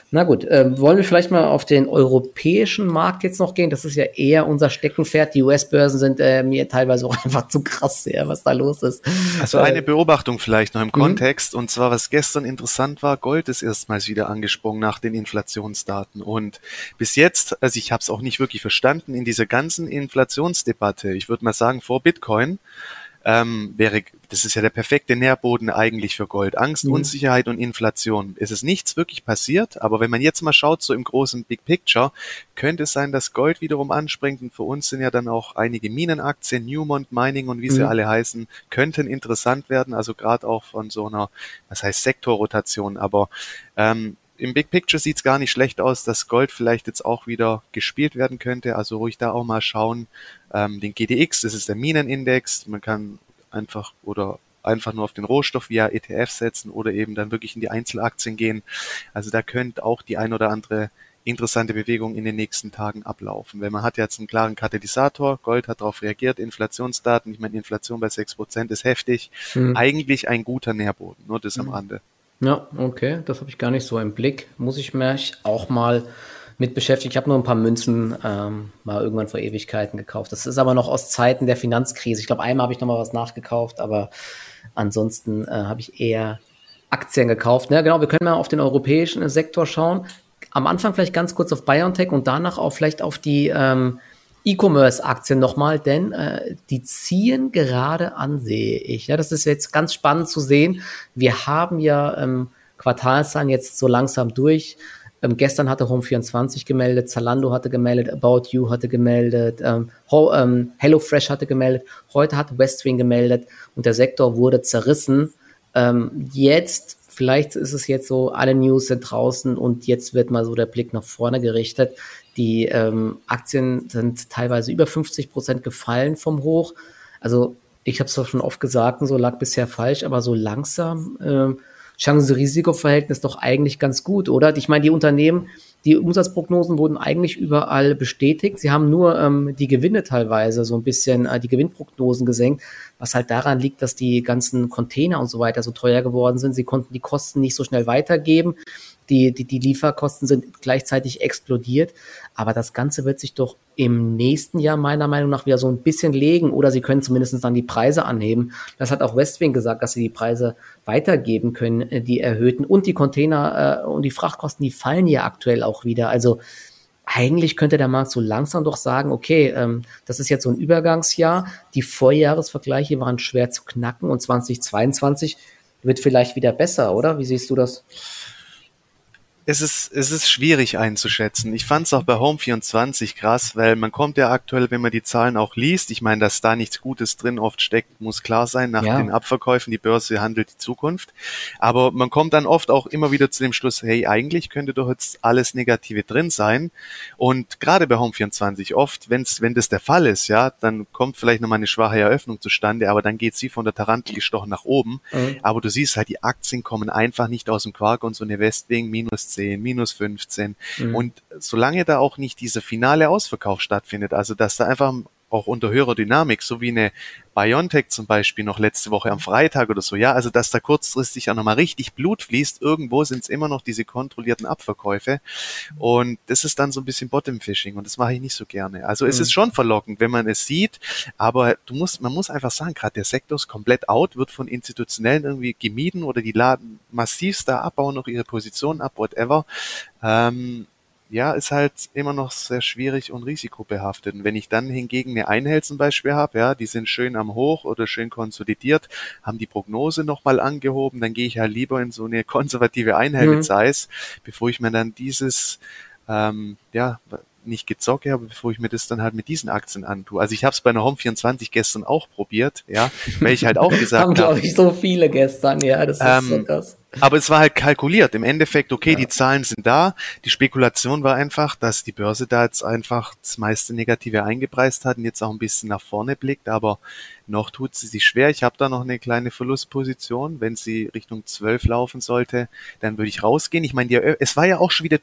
Na gut, äh, wollen wir vielleicht mal auf den europäischen Markt jetzt noch gehen? Das ist ja eher unser Steckenpferd. Die US-Börsen sind äh, mir teilweise auch einfach zu krass, ja, was da los ist. Also eine Beobachtung vielleicht noch im mhm. Kontext, und zwar, was gestern interessant war, Gold ist erstmals wieder angesprungen nach den Inflationsdaten. Und bis jetzt, also ich habe es auch nicht wirklich verstanden, in dieser ganzen Inflationsdebatte, ich würde mal sagen, vor Bitcoin, ähm, wäre, das ist ja der perfekte Nährboden eigentlich für Gold. Angst, mhm. Unsicherheit und Inflation. Es ist nichts wirklich passiert, aber wenn man jetzt mal schaut, so im großen Big Picture, könnte es sein, dass Gold wiederum anspringt und für uns sind ja dann auch einige Minenaktien, Newmont Mining und wie sie mhm. alle heißen, könnten interessant werden, also gerade auch von so einer, was heißt Sektorrotation, aber ähm, im Big Picture sieht es gar nicht schlecht aus, dass Gold vielleicht jetzt auch wieder gespielt werden könnte. Also ruhig da auch mal schauen. Ähm, den GDX, das ist der Minenindex. Man kann einfach oder einfach nur auf den Rohstoff via ETF setzen oder eben dann wirklich in die Einzelaktien gehen. Also da könnte auch die ein oder andere interessante Bewegung in den nächsten Tagen ablaufen. Weil man hat jetzt einen klaren Katalysator, Gold hat darauf reagiert, Inflationsdaten, ich meine, Inflation bei sechs Prozent ist heftig. Mhm. Eigentlich ein guter Nährboden, nur das mhm. am Rande. Ja, okay, das habe ich gar nicht so im Blick. Muss ich mich auch mal mit beschäftigen. Ich habe nur ein paar Münzen ähm, mal irgendwann vor Ewigkeiten gekauft. Das ist aber noch aus Zeiten der Finanzkrise. Ich glaube, einmal habe ich noch mal was nachgekauft, aber ansonsten äh, habe ich eher Aktien gekauft. Ja, genau, wir können mal auf den europäischen Sektor schauen. Am Anfang vielleicht ganz kurz auf BioNTech und danach auch vielleicht auf die ähm, E-Commerce-Aktien nochmal, denn äh, die ziehen gerade an, sehe ich. Ja, das ist jetzt ganz spannend zu sehen. Wir haben ja ähm, Quartalszahlen jetzt so langsam durch. Ähm, gestern hatte Home24 gemeldet, Zalando hatte gemeldet, About You hatte gemeldet, ähm, ähm, HelloFresh hatte gemeldet, heute hat Westwing gemeldet und der Sektor wurde zerrissen. Ähm, jetzt, vielleicht ist es jetzt so, alle News sind draußen und jetzt wird mal so der Blick nach vorne gerichtet. Die ähm, Aktien sind teilweise über 50 Prozent gefallen vom Hoch. Also ich habe es doch schon oft gesagt, so lag bisher falsch, aber so langsam ähm, Chance-Risiko-Verhältnis doch eigentlich ganz gut, oder? Ich meine, die Unternehmen, die Umsatzprognosen wurden eigentlich überall bestätigt. Sie haben nur ähm, die Gewinne teilweise so ein bisschen, äh, die Gewinnprognosen gesenkt, was halt daran liegt, dass die ganzen Container und so weiter so teuer geworden sind. Sie konnten die Kosten nicht so schnell weitergeben. Die, die, die Lieferkosten sind gleichzeitig explodiert. Aber das Ganze wird sich doch im nächsten Jahr meiner Meinung nach wieder so ein bisschen legen oder sie können zumindest dann die Preise anheben. Das hat auch Westwing gesagt, dass sie die Preise weitergeben können, äh, die erhöhten. Und die Container äh, und die Frachtkosten, die fallen ja aktuell auch wieder. Also eigentlich könnte der Markt so langsam doch sagen, okay, ähm, das ist jetzt so ein Übergangsjahr. Die Vorjahresvergleiche waren schwer zu knacken und 2022 wird vielleicht wieder besser, oder? Wie siehst du das? Es ist, es ist schwierig einzuschätzen. Ich fand es auch bei Home24 krass, weil man kommt ja aktuell, wenn man die Zahlen auch liest, ich meine, dass da nichts Gutes drin oft steckt, muss klar sein, nach ja. den Abverkäufen, die Börse handelt die Zukunft. Aber man kommt dann oft auch immer wieder zu dem Schluss, hey, eigentlich könnte doch jetzt alles Negative drin sein. Und gerade bei Home24 oft, wenn's, wenn das der Fall ist, ja, dann kommt vielleicht nochmal eine schwache Eröffnung zustande, aber dann geht sie von der Tarantel gestochen nach oben. Mhm. Aber du siehst halt, die Aktien kommen einfach nicht aus dem Quark und so eine Westwing minus 10, minus 15. Mhm. Und solange da auch nicht dieser finale Ausverkauf stattfindet, also dass da einfach auch unter höherer Dynamik, so wie eine Biontech zum Beispiel noch letzte Woche am Freitag oder so, ja, also dass da kurzfristig auch nochmal richtig Blut fließt, irgendwo sind es immer noch diese kontrollierten Abverkäufe und das ist dann so ein bisschen Bottom-Fishing und das mache ich nicht so gerne. Also mhm. es ist schon verlockend, wenn man es sieht, aber du musst, man muss einfach sagen, gerade der Sektor ist komplett out, wird von Institutionellen irgendwie gemieden oder die laden massivst da abbauen noch ihre Position ab, whatever. Ähm, ja, ist halt immer noch sehr schwierig und risikobehaftet. Und wenn ich dann hingegen eine Einhell zum Beispiel habe, ja, die sind schön am Hoch oder schön konsolidiert, haben die Prognose nochmal angehoben, dann gehe ich halt lieber in so eine konservative Einhell mhm. mit Size, bevor ich mir dann dieses, ähm, ja, nicht gezocke, aber bevor ich mir das dann halt mit diesen Aktien antue. Also ich habe es bei einer Home 24 gestern auch probiert, ja, weil ich halt auch gesagt habe. Haben glaube ich so viele gestern, ja, das ist ähm, so krass. Aber es war halt kalkuliert. Im Endeffekt, okay, ja. die Zahlen sind da. Die Spekulation war einfach, dass die Börse da jetzt einfach das meiste Negative eingepreist hat und jetzt auch ein bisschen nach vorne blickt. Aber noch tut sie sich schwer. Ich habe da noch eine kleine Verlustposition. Wenn sie Richtung 12 laufen sollte, dann würde ich rausgehen. Ich meine, es war ja auch schon wieder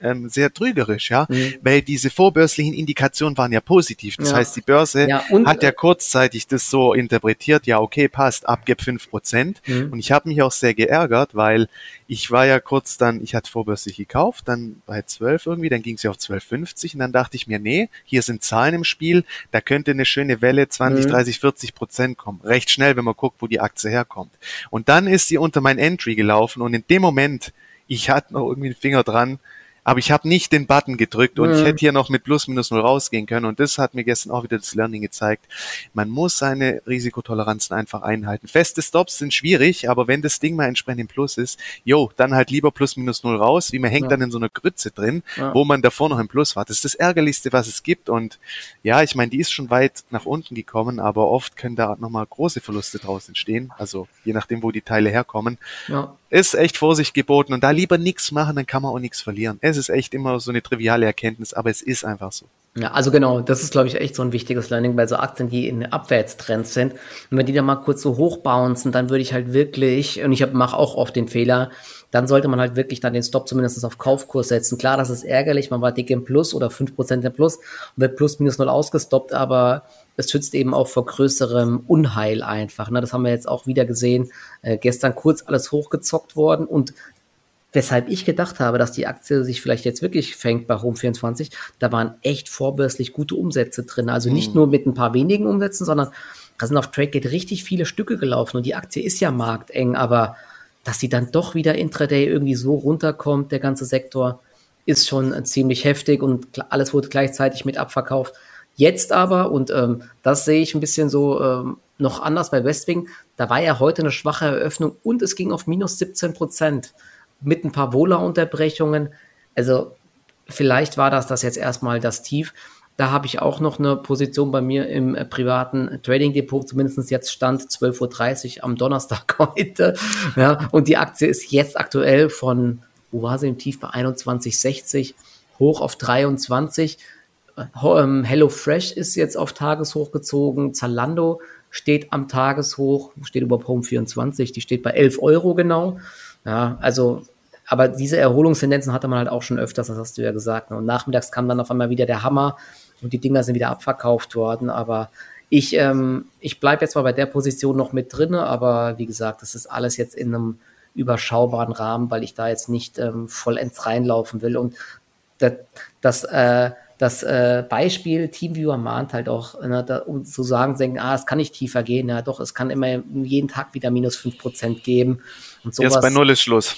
ähm, sehr trügerisch, ja, mhm. weil diese vorbörslichen Indikationen waren ja positiv. Das ja. heißt, die Börse ja, und, hat ja äh, kurzzeitig das so interpretiert, ja, okay, passt, abgib fünf Prozent. Mhm. Und ich habe mich auch sehr geärgert, weil ich war ja kurz dann, ich hatte vorbörslich gekauft, dann bei 12 irgendwie, dann ging sie auf 12,50 und dann dachte ich mir, nee, hier sind Zahlen im Spiel, da könnte eine schöne Welle 20, mhm. 30, 40 Prozent kommen. Recht schnell, wenn man guckt, wo die Aktie herkommt. Und dann ist sie unter mein Entry gelaufen und in dem Moment, ich hatte noch irgendwie einen Finger dran, aber ich habe nicht den Button gedrückt und mhm. ich hätte hier noch mit plus minus null rausgehen können. Und das hat mir gestern auch wieder das Learning gezeigt. Man muss seine Risikotoleranzen einfach einhalten. Feste Stops sind schwierig, aber wenn das Ding mal entsprechend im Plus ist, jo, dann halt lieber plus minus null raus, wie man hängt ja. dann in so einer Grütze drin, ja. wo man davor noch im Plus war. Das ist das Ärgerlichste, was es gibt. Und ja, ich meine, die ist schon weit nach unten gekommen, aber oft können da nochmal große Verluste draus entstehen. Also je nachdem, wo die Teile herkommen. Ja ist echt Vorsicht geboten und da lieber nichts machen, dann kann man auch nichts verlieren. Es ist echt immer so eine triviale Erkenntnis, aber es ist einfach so. Ja, also genau, das ist, glaube ich, echt so ein wichtiges Learning bei so Aktien, die in Abwärtstrends sind. Und wenn die dann mal kurz so hochbouncen, dann würde ich halt wirklich, und ich mache auch oft den Fehler, dann sollte man halt wirklich dann den Stop zumindest auf Kaufkurs setzen. Klar, das ist ärgerlich, man war dick im Plus oder 5% im Plus und wird plus minus null ausgestoppt, aber es schützt eben auch vor größerem Unheil einfach. Ne? Das haben wir jetzt auch wieder gesehen. Äh, gestern kurz alles hochgezockt worden und weshalb ich gedacht habe, dass die Aktie sich vielleicht jetzt wirklich fängt bei Home24, da waren echt vorbörslich gute Umsätze drin. Also nicht mhm. nur mit ein paar wenigen Umsätzen, sondern da sind auf TradeGate richtig viele Stücke gelaufen und die Aktie ist ja markteng, aber dass sie dann doch wieder intraday irgendwie so runterkommt, der ganze Sektor, ist schon ziemlich heftig und alles wurde gleichzeitig mit abverkauft. Jetzt aber, und ähm, das sehe ich ein bisschen so ähm, noch anders bei Westwing, da war ja heute eine schwache Eröffnung und es ging auf minus 17 Prozent mit ein paar Wohler-Unterbrechungen. Also vielleicht war das das jetzt erstmal das Tief. Da habe ich auch noch eine Position bei mir im äh, privaten Trading Depot, zumindest jetzt stand 12.30 Uhr am Donnerstag heute. Ja, und die Aktie ist jetzt aktuell von, wo war sie im Tief bei 21,60 hoch auf 23. Ähm, HelloFresh ist jetzt auf Tageshoch gezogen. Zalando steht am Tageshoch, steht über Home 24, die steht bei 11 Euro genau. Ja, also, aber diese Erholungstendenzen hatte man halt auch schon öfters, das hast du ja gesagt. Ne? Und nachmittags kam dann auf einmal wieder der Hammer und die Dinger sind wieder abverkauft worden. Aber ich, ähm, ich bleibe jetzt mal bei der Position noch mit drin, aber wie gesagt, das ist alles jetzt in einem überschaubaren Rahmen, weil ich da jetzt nicht ähm, vollends reinlaufen will. Und das, das äh, das äh, Beispiel Teamviewer mahnt halt auch, ne, da, um zu sagen, denken, ah, es kann nicht tiefer gehen. Ja, doch, es kann immer jeden Tag wieder minus fünf Prozent geben. Und sowas, Jetzt bei Null ist Schluss.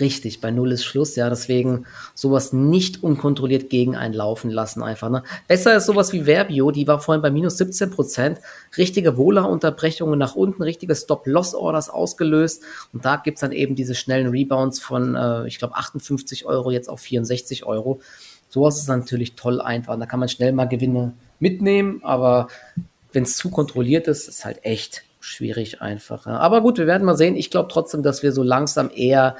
richtig, bei Null ist Schluss, ja. Deswegen sowas nicht unkontrolliert gegen einen laufen lassen einfach. Ne? Besser ist sowas wie Verbio, die war vorhin bei minus 17 Prozent. Richtige Wohler-Unterbrechungen nach unten, richtige Stop-Loss-Orders ausgelöst. Und da gibt's dann eben diese schnellen Rebounds von, äh, ich glaube, 58 Euro jetzt auf 64 Euro. Sowas ist natürlich toll einfach. Da kann man schnell mal Gewinne mitnehmen, aber wenn es zu kontrolliert ist, ist halt echt schwierig einfach. Aber gut, wir werden mal sehen. Ich glaube trotzdem, dass wir so langsam eher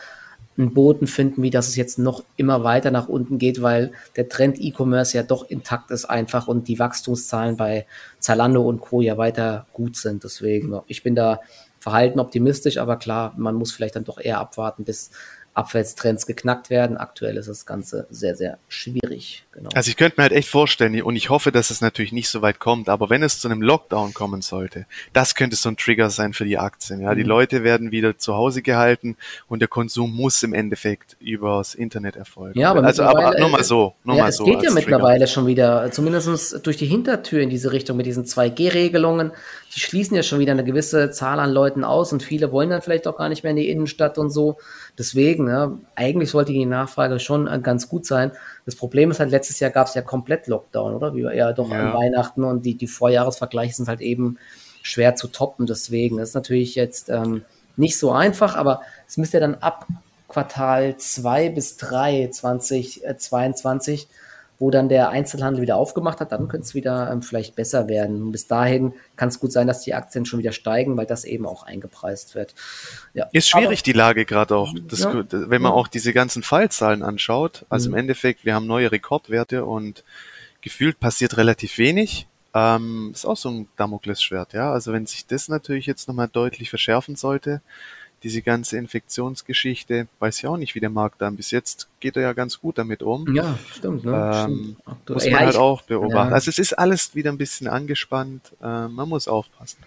einen Boden finden, wie dass es jetzt noch immer weiter nach unten geht, weil der Trend E-Commerce ja doch intakt ist einfach und die Wachstumszahlen bei Zalando und Co. ja weiter gut sind. Deswegen, ich bin da verhalten optimistisch, aber klar, man muss vielleicht dann doch eher abwarten, bis Abwärtstrends geknackt werden. Aktuell ist das Ganze sehr, sehr schwierig. Genau. Also ich könnte mir halt echt vorstellen, und ich hoffe, dass es natürlich nicht so weit kommt, aber wenn es zu einem Lockdown kommen sollte, das könnte so ein Trigger sein für die Aktien. Ja, mhm. die Leute werden wieder zu Hause gehalten und der Konsum muss im Endeffekt übers Internet erfolgen. Ja, aber also aber nur mal so, nur ja, mal es so. Es geht ja mittlerweile Trigger. schon wieder, zumindest durch die Hintertür in diese Richtung mit diesen 2G-Regelungen. Die schließen ja schon wieder eine gewisse Zahl an Leuten aus und viele wollen dann vielleicht auch gar nicht mehr in die Innenstadt und so. Deswegen, ja, eigentlich sollte die Nachfrage schon äh, ganz gut sein. Das Problem ist halt, letztes Jahr gab es ja komplett Lockdown, oder? Wie ja doch ja. an Weihnachten und die, die Vorjahresvergleiche sind halt eben schwer zu toppen. Deswegen, das ist natürlich jetzt ähm, nicht so einfach, aber es müsste ja dann ab Quartal 2 bis 3 2022 wo dann der Einzelhandel wieder aufgemacht hat, dann könnte es wieder ähm, vielleicht besser werden. Und bis dahin kann es gut sein, dass die Aktien schon wieder steigen, weil das eben auch eingepreist wird. Ja. Ist schwierig Aber, die Lage gerade auch, das, ja. wenn man auch diese ganzen Fallzahlen anschaut. Also mhm. im Endeffekt, wir haben neue Rekordwerte und gefühlt passiert relativ wenig. Ähm, ist auch so ein Damoklesschwert, ja. Also wenn sich das natürlich jetzt nochmal deutlich verschärfen sollte, diese ganze Infektionsgeschichte, weiß ich auch nicht, wie der Markt dann bis jetzt geht er ja ganz gut damit um. Ja, stimmt. Ne? Ähm, stimmt. Muss man ja, halt ich, auch beobachten. Ja. Also es ist alles wieder ein bisschen angespannt. Äh, man muss aufpassen.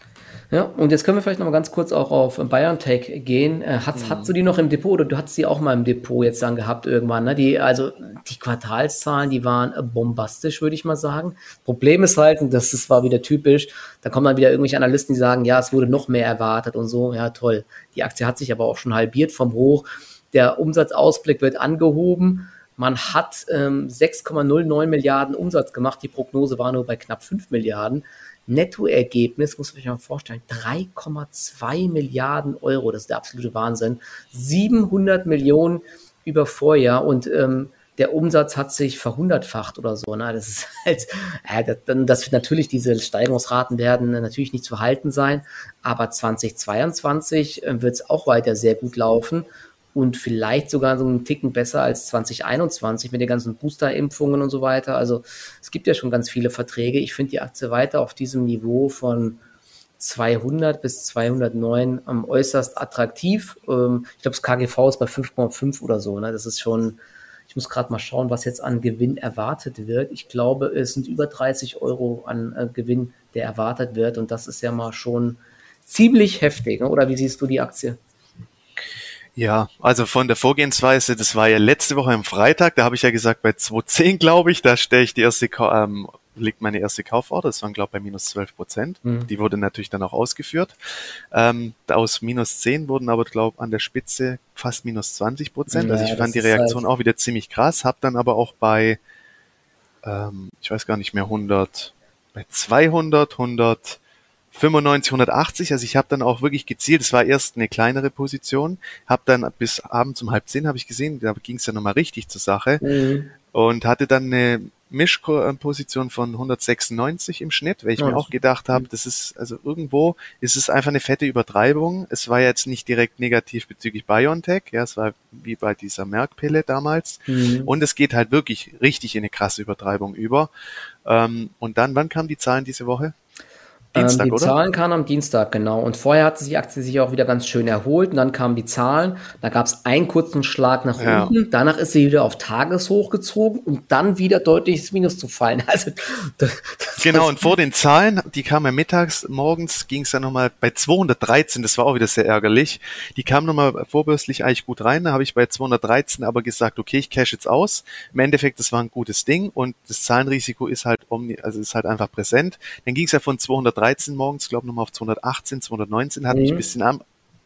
Ja, und jetzt können wir vielleicht noch mal ganz kurz auch auf BioNTech gehen. Äh, hast, mhm. hast du die noch im Depot oder du hattest die auch mal im Depot jetzt dann gehabt irgendwann? Ne? Die, also die Quartalszahlen, die waren bombastisch, würde ich mal sagen. Problem ist halt, und das ist, war wieder typisch, da kommen dann wieder irgendwelche Analysten, die sagen, ja, es wurde noch mehr erwartet und so. Ja, toll. Die Aktie hat sich aber auch schon halbiert vom Hoch. Der Umsatzausblick wird angehoben. Man hat ähm, 6,09 Milliarden Umsatz gemacht. Die Prognose war nur bei knapp 5 Milliarden. Nettoergebnis, muss man sich mal vorstellen, 3,2 Milliarden Euro. Das ist der absolute Wahnsinn. 700 Millionen über Vorjahr und ähm, der Umsatz hat sich verhundertfacht oder so. Ne? Das ist halt, äh, das, das natürlich diese Steigerungsraten werden natürlich nicht zu halten sein, aber 2022 äh, wird es auch weiter sehr gut laufen und vielleicht sogar so einen Ticken besser als 2021 mit den ganzen Booster-Impfungen und so weiter. Also es gibt ja schon ganz viele Verträge. Ich finde die Aktie weiter auf diesem Niveau von 200 bis 209 ähm, äußerst attraktiv. Ähm, ich glaube, das KGV ist bei 5,5 oder so. Ne? Das ist schon, ich muss gerade mal schauen, was jetzt an Gewinn erwartet wird. Ich glaube, es sind über 30 Euro an äh, Gewinn, der erwartet wird. Und das ist ja mal schon ziemlich heftig. Ne? Oder wie siehst du die Aktie? Ja, also von der Vorgehensweise, das war ja letzte Woche am Freitag, da habe ich ja gesagt, bei 210 glaube ich, da stelle ich die erste, ähm, liegt meine erste Kauforder, das waren glaube ich bei minus 12 Prozent. Mhm. Die wurde natürlich dann auch ausgeführt. Ähm, aus minus 10 wurden aber glaube ich, an der Spitze fast minus 20 Prozent. Ja, also ich fand die Reaktion halt auch wieder ziemlich krass, habe dann aber auch bei, ähm, ich weiß gar nicht mehr, 100, bei 200, 100, 95, 180, also ich habe dann auch wirklich gezielt, es war erst eine kleinere Position, habe dann bis abends um halb zehn habe ich gesehen, da ging es ja nochmal richtig zur Sache mhm. und hatte dann eine Mischposition von 196 im Schnitt, weil ich ja. mir auch gedacht habe, das ist, also irgendwo ist es einfach eine fette Übertreibung. Es war jetzt nicht direkt negativ bezüglich BioNTech, ja, es war wie bei dieser Merkpille damals. Mhm. Und es geht halt wirklich richtig in eine krasse Übertreibung über. Ähm, und dann, wann kamen die Zahlen diese Woche? Dienstag, ähm, die oder? Zahlen kamen am Dienstag, genau. Und vorher hat die Aktie sich auch wieder ganz schön erholt. Und dann kamen die Zahlen. Da gab es einen kurzen Schlag nach ja. unten. Danach ist sie wieder auf Tageshoch gezogen, um dann wieder deutlich ins Minus zu fallen. Also, das, genau, und vor den Zahlen, die kamen ja mittags, morgens ging es dann nochmal bei 213. Das war auch wieder sehr ärgerlich. Die kamen nochmal vorbürstlich eigentlich gut rein. Da habe ich bei 213 aber gesagt, okay, ich cash jetzt aus. Im Endeffekt, das war ein gutes Ding. Und das Zahlenrisiko ist halt, omni, also ist halt einfach präsent. Dann ging es ja von 213 213 morgens, glaube nochmal auf 218, 219, hat mhm. mich ein bisschen an,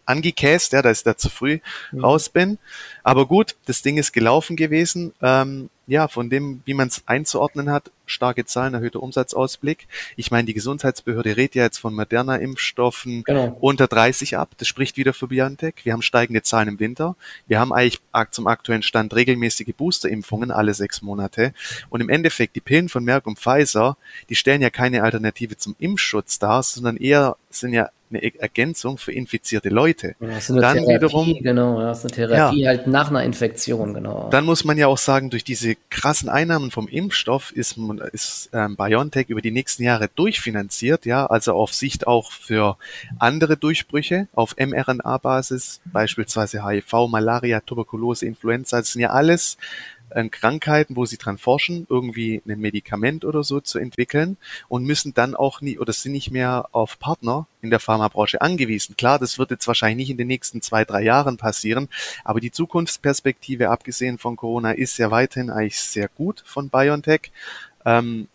angekäst, ja, dass ich da zu früh mhm. raus bin. Aber gut, das Ding ist gelaufen gewesen. Ähm, ja, von dem, wie man es einzuordnen hat, starke Zahlen, erhöhter Umsatzausblick. Ich meine, die Gesundheitsbehörde redet ja jetzt von moderner Impfstoffen genau. unter 30 ab. Das spricht wieder für BioNTech. Wir haben steigende Zahlen im Winter. Wir haben eigentlich zum aktuellen Stand regelmäßige Boosterimpfungen alle sechs Monate. Und im Endeffekt, die Pillen von Merck und Pfizer, die stellen ja keine Alternative zum Impfschutz dar, sondern eher sind ja eine Ergänzung für infizierte Leute. Ja, das ist eine dann Therapie, wiederum, genau, das ist eine Therapie ja, halt nach einer Infektion, genau. Dann muss man ja auch sagen, durch diese krassen Einnahmen vom Impfstoff ist, ist ähm, BioNTech über die nächsten Jahre durchfinanziert, ja, also auf Sicht auch für andere Durchbrüche auf mRNA-Basis, beispielsweise HIV, Malaria, Tuberkulose, Influenza, das sind ja alles äh, Krankheiten, wo sie dran forschen, irgendwie ein Medikament oder so zu entwickeln und müssen dann auch nie oder sind nicht mehr auf Partner in der Pharmabranche angewiesen. Klar, das wird jetzt wahrscheinlich nicht in den nächsten zwei, drei Jahren passieren, aber die Zukunftsperspektive, abgesehen von Corona, ist ja weiterhin eigentlich sehr gut von BioNTech. Ähm,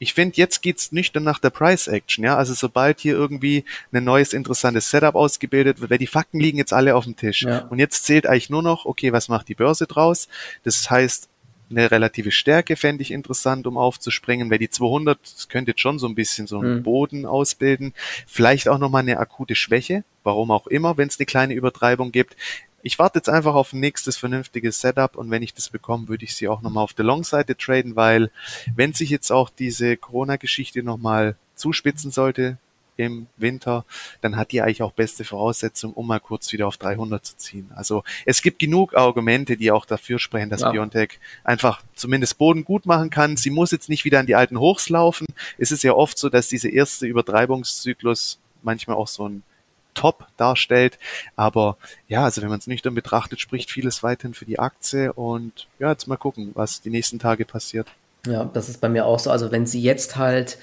ich finde, jetzt geht's nüchtern nach der Price Action, ja. Also sobald hier irgendwie ein neues interessantes Setup ausgebildet wird, weil die Fakten liegen jetzt alle auf dem Tisch. Ja. Und jetzt zählt eigentlich nur noch, okay, was macht die Börse draus? Das heißt, eine relative Stärke fände ich interessant, um aufzuspringen, weil die 200, das könnte jetzt schon so ein bisschen so einen mhm. Boden ausbilden. Vielleicht auch nochmal eine akute Schwäche, warum auch immer, wenn es eine kleine Übertreibung gibt ich warte jetzt einfach auf ein nächstes vernünftiges Setup und wenn ich das bekomme, würde ich sie auch nochmal auf der Long-Seite traden, weil wenn sich jetzt auch diese Corona-Geschichte nochmal zuspitzen sollte im Winter, dann hat die eigentlich auch beste Voraussetzung, um mal kurz wieder auf 300 zu ziehen. Also es gibt genug Argumente, die auch dafür sprechen, dass ja. Biontech einfach zumindest Boden gut machen kann. Sie muss jetzt nicht wieder an die alten Hochs laufen. Es ist ja oft so, dass diese erste Übertreibungszyklus manchmal auch so ein top darstellt. Aber ja, also wenn man es nüchtern betrachtet, spricht vieles weiterhin für die Aktie und ja, jetzt mal gucken, was die nächsten Tage passiert. Ja, das ist bei mir auch so. Also wenn sie jetzt halt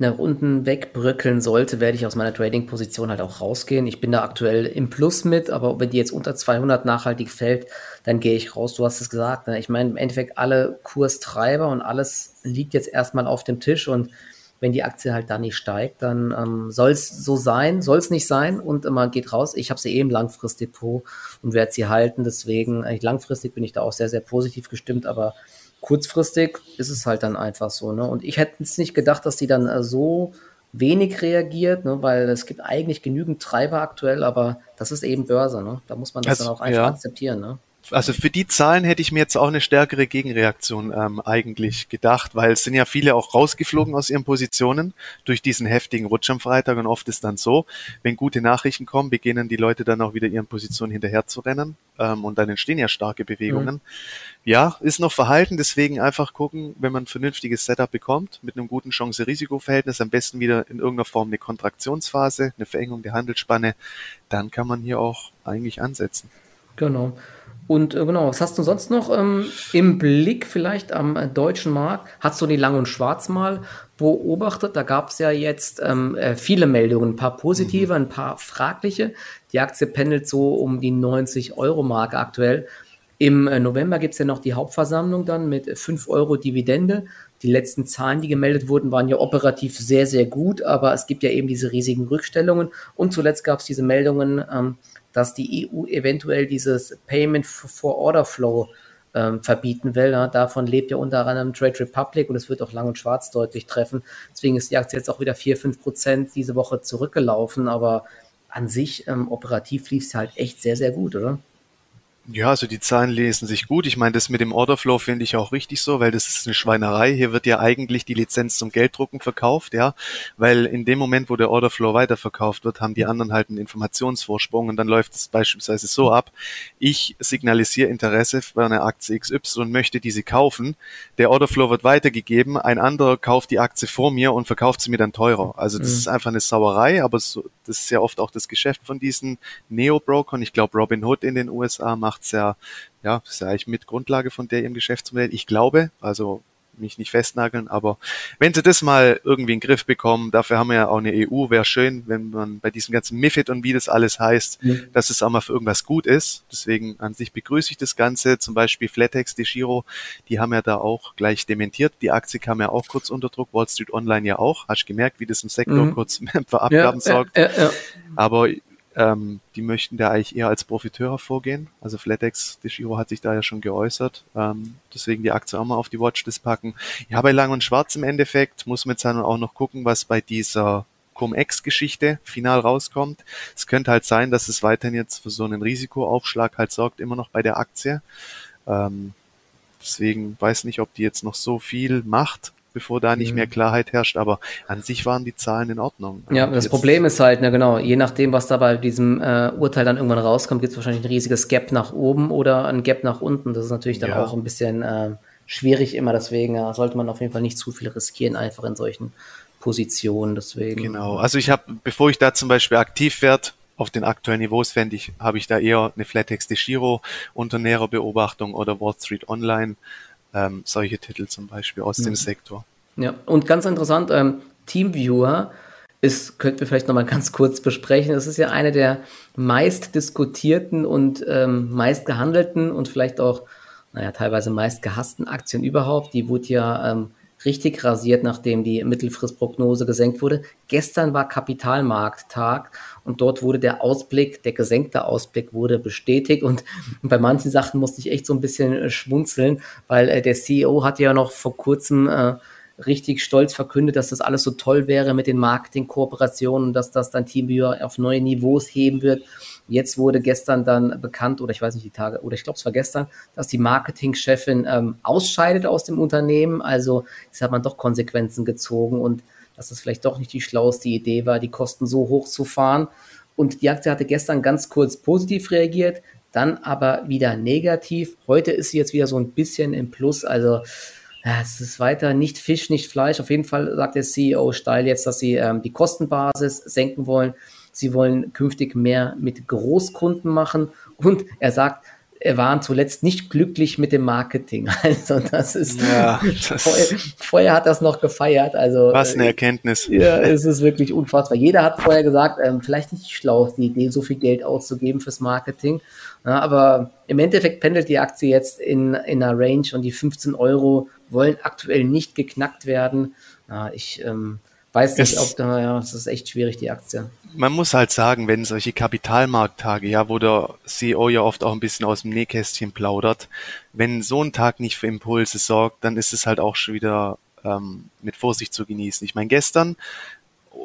nach unten wegbröckeln sollte, werde ich aus meiner Trading-Position halt auch rausgehen. Ich bin da aktuell im Plus mit, aber wenn die jetzt unter 200 nachhaltig fällt, dann gehe ich raus. Du hast es gesagt. Ne? Ich meine, im Endeffekt alle Kurstreiber und alles liegt jetzt erstmal auf dem Tisch und wenn die Aktie halt da nicht steigt, dann ähm, soll es so sein, soll es nicht sein und äh, man geht raus. Ich habe sie eh im Langfristdepot und werde sie halten. Deswegen, äh, langfristig bin ich da auch sehr, sehr positiv gestimmt, aber kurzfristig ist es halt dann einfach so. Ne? Und ich hätte es nicht gedacht, dass die dann äh, so wenig reagiert, ne? weil es gibt eigentlich genügend Treiber aktuell, aber das ist eben Börse. Ne? Da muss man das also, dann auch einfach ja. akzeptieren. Ne? Also für die Zahlen hätte ich mir jetzt auch eine stärkere Gegenreaktion ähm, eigentlich gedacht, weil es sind ja viele auch rausgeflogen aus ihren Positionen durch diesen heftigen Rutsch am Freitag und oft ist dann so, wenn gute Nachrichten kommen, beginnen die Leute dann auch wieder ihren Positionen hinterher zu rennen ähm, und dann entstehen ja starke Bewegungen. Mhm. Ja, ist noch verhalten, deswegen einfach gucken, wenn man ein vernünftiges Setup bekommt, mit einem guten Chance-Risiko-Verhältnis, am besten wieder in irgendeiner Form eine Kontraktionsphase, eine Verengung der Handelsspanne, dann kann man hier auch eigentlich ansetzen. Genau. Und äh, genau, was hast du sonst noch ähm, im Blick vielleicht am äh, deutschen Markt? Hast du die Lang- und Schwarz mal beobachtet? Da gab es ja jetzt ähm, äh, viele Meldungen, ein paar positive, mhm. ein paar fragliche. Die Aktie pendelt so um die 90-Euro-Marke aktuell. Im äh, November gibt es ja noch die Hauptversammlung dann mit 5 Euro Dividende. Die letzten Zahlen, die gemeldet wurden, waren ja operativ sehr, sehr gut, aber es gibt ja eben diese riesigen Rückstellungen. Und zuletzt gab es diese Meldungen, ähm, dass die EU eventuell dieses Payment for Order Flow ähm, verbieten will. Ja. Davon lebt ja unter anderem Trade Republic und es wird auch Lang und Schwarz deutlich treffen. Deswegen ist die Aktie jetzt auch wieder 4, 5 Prozent diese Woche zurückgelaufen, aber an sich ähm, operativ lief es halt echt sehr, sehr gut, oder? Ja, also die Zahlen lesen sich gut. Ich meine, das mit dem Orderflow finde ich auch richtig so, weil das ist eine Schweinerei. Hier wird ja eigentlich die Lizenz zum Gelddrucken verkauft, ja, weil in dem Moment, wo der Orderflow weiterverkauft wird, haben die anderen halt einen Informationsvorsprung und dann läuft es beispielsweise so ab. Ich signalisiere Interesse für eine Aktie XY und möchte diese kaufen. Der Orderflow wird weitergegeben. Ein anderer kauft die Aktie vor mir und verkauft sie mir dann teurer. Also das mhm. ist einfach eine Sauerei, aber so, das ist ja oft auch das Geschäft von diesen Neo-Brokern. Ich glaube, Robin Hood in den USA macht macht's ja, ja, ist ja eigentlich mit Grundlage von der im Geschäftsmodell. Ich glaube, also mich nicht festnageln, aber wenn sie das mal irgendwie in den Griff bekommen, dafür haben wir ja auch eine EU, wäre schön, wenn man bei diesem ganzen MIFID und wie das alles heißt, mhm. dass es auch mal für irgendwas gut ist. Deswegen an sich begrüße ich das Ganze. Zum Beispiel Flatex, Giro, die haben ja da auch gleich dementiert. Die Aktie kam ja auch kurz unter Druck, Wall Street Online ja auch. Hast gemerkt, wie das im Sektor mhm. kurz für Abgaben ja, sorgt. Ja, ja, aber ähm, die möchten da eigentlich eher als Profiteur vorgehen. Also Flatex, De Giro hat sich da ja schon geäußert. Ähm, deswegen die Aktie auch mal auf die Watchlist packen. Ja, bei Lang und Schwarz im Endeffekt muss man jetzt dann auch noch gucken, was bei dieser Cum-Ex-Geschichte final rauskommt. Es könnte halt sein, dass es weiterhin jetzt für so einen Risikoaufschlag halt sorgt, immer noch bei der Aktie. Ähm, deswegen weiß nicht, ob die jetzt noch so viel macht bevor da nicht mehr mhm. Klarheit herrscht. Aber an sich waren die Zahlen in Ordnung. Ja, das Jetzt Problem ist halt, ne, genau, je nachdem, was da bei diesem äh, Urteil dann irgendwann rauskommt, gibt es wahrscheinlich ein riesiges Gap nach oben oder ein Gap nach unten. Das ist natürlich dann ja. auch ein bisschen äh, schwierig immer. Deswegen äh, sollte man auf jeden Fall nicht zu viel riskieren, einfach in solchen Positionen. Deswegen. Genau. Also ich habe, bevor ich da zum Beispiel aktiv werde, auf den aktuellen Niveaus fände ich, habe ich da eher eine Flatex de Giro unter näherer Beobachtung oder Wall Street Online ähm, solche Titel zum Beispiel aus mhm. dem Sektor. Ja, und ganz interessant, ähm, Teamviewer ist, könnten wir vielleicht nochmal ganz kurz besprechen. Es ist ja eine der meist diskutierten und ähm, meist gehandelten und vielleicht auch, naja, teilweise meist gehassten Aktien überhaupt. Die wurde ja ähm, richtig rasiert, nachdem die Mittelfristprognose gesenkt wurde. Gestern war Kapitalmarkttag und dort wurde der Ausblick, der gesenkte Ausblick wurde bestätigt und bei manchen Sachen musste ich echt so ein bisschen äh, schmunzeln, weil äh, der CEO hat ja noch vor kurzem äh, richtig stolz verkündet, dass das alles so toll wäre mit den Marketingkooperationen, dass das dann TeamViewer auf neue Niveaus heben wird. Jetzt wurde gestern dann bekannt, oder ich weiß nicht die Tage, oder ich glaube es war gestern, dass die Marketingchefin ähm, ausscheidet aus dem Unternehmen. Also jetzt hat man doch Konsequenzen gezogen und dass das vielleicht doch nicht die schlauste Idee war, die Kosten so hoch zu fahren. Und die Aktie hatte gestern ganz kurz positiv reagiert, dann aber wieder negativ. Heute ist sie jetzt wieder so ein bisschen im Plus. Also es ist weiter nicht Fisch, nicht Fleisch. Auf jeden Fall sagt der CEO Steil jetzt, dass sie ähm, die Kostenbasis senken wollen. Sie wollen künftig mehr mit Großkunden machen. Und er sagt, er war zuletzt nicht glücklich mit dem Marketing. Also das ist ja, das vorher, vorher, hat das noch gefeiert. Also was eine äh, Erkenntnis. Ja, es ist wirklich unfassbar. Jeder hat vorher gesagt, ähm, vielleicht nicht schlau, die Idee, so viel Geld auszugeben fürs Marketing. Ja, aber im Endeffekt pendelt die Aktie jetzt in, in einer Range und die 15 Euro wollen aktuell nicht geknackt werden. Ja, ich ähm, weiß nicht, es, ob da, ja, es ist echt schwierig, die Aktie. Man muss halt sagen, wenn solche Kapitalmarkttage, ja, wo der CEO ja oft auch ein bisschen aus dem Nähkästchen plaudert, wenn so ein Tag nicht für Impulse sorgt, dann ist es halt auch schon wieder ähm, mit Vorsicht zu genießen. Ich meine, gestern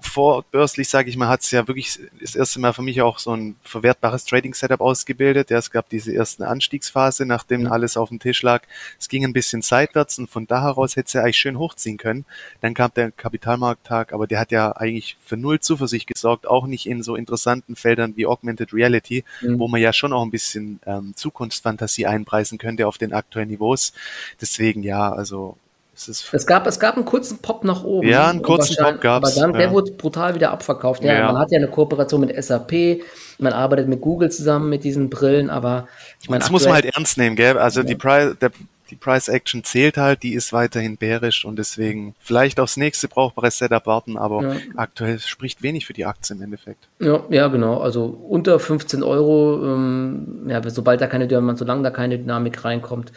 vorbörslich, sage ich mal, hat es ja wirklich das erste Mal für mich auch so ein verwertbares Trading-Setup ausgebildet. Ja, es gab diese erste Anstiegsphase, nachdem alles auf dem Tisch lag. Es ging ein bisschen seitwärts und von da heraus hätte es ja eigentlich schön hochziehen können. Dann kam der Kapitalmarkttag, aber der hat ja eigentlich für null Zuversicht gesorgt, auch nicht in so interessanten Feldern wie Augmented Reality, mhm. wo man ja schon auch ein bisschen ähm, Zukunftsfantasie einpreisen könnte auf den aktuellen Niveaus. Deswegen ja, also es, gab, es gab einen kurzen Pop nach oben. Ja, einen kurzen Pop gab es. Aber dann, ja. der wurde brutal wieder abverkauft. Ja, ja, Man hat ja eine Kooperation mit SAP, man arbeitet mit Google zusammen mit diesen Brillen, aber ich meine. Das muss man halt ernst nehmen, gell? Also ja. die, Price, der, die Price Action zählt halt, die ist weiterhin bärisch und deswegen vielleicht aufs nächste brauchbare Setup warten, aber aktuell spricht wenig für die Aktie im Endeffekt. Ja, ja, genau. Also unter 15 Euro, ähm, ja, sobald da keine Dynamik, solange da keine Dynamik reinkommt,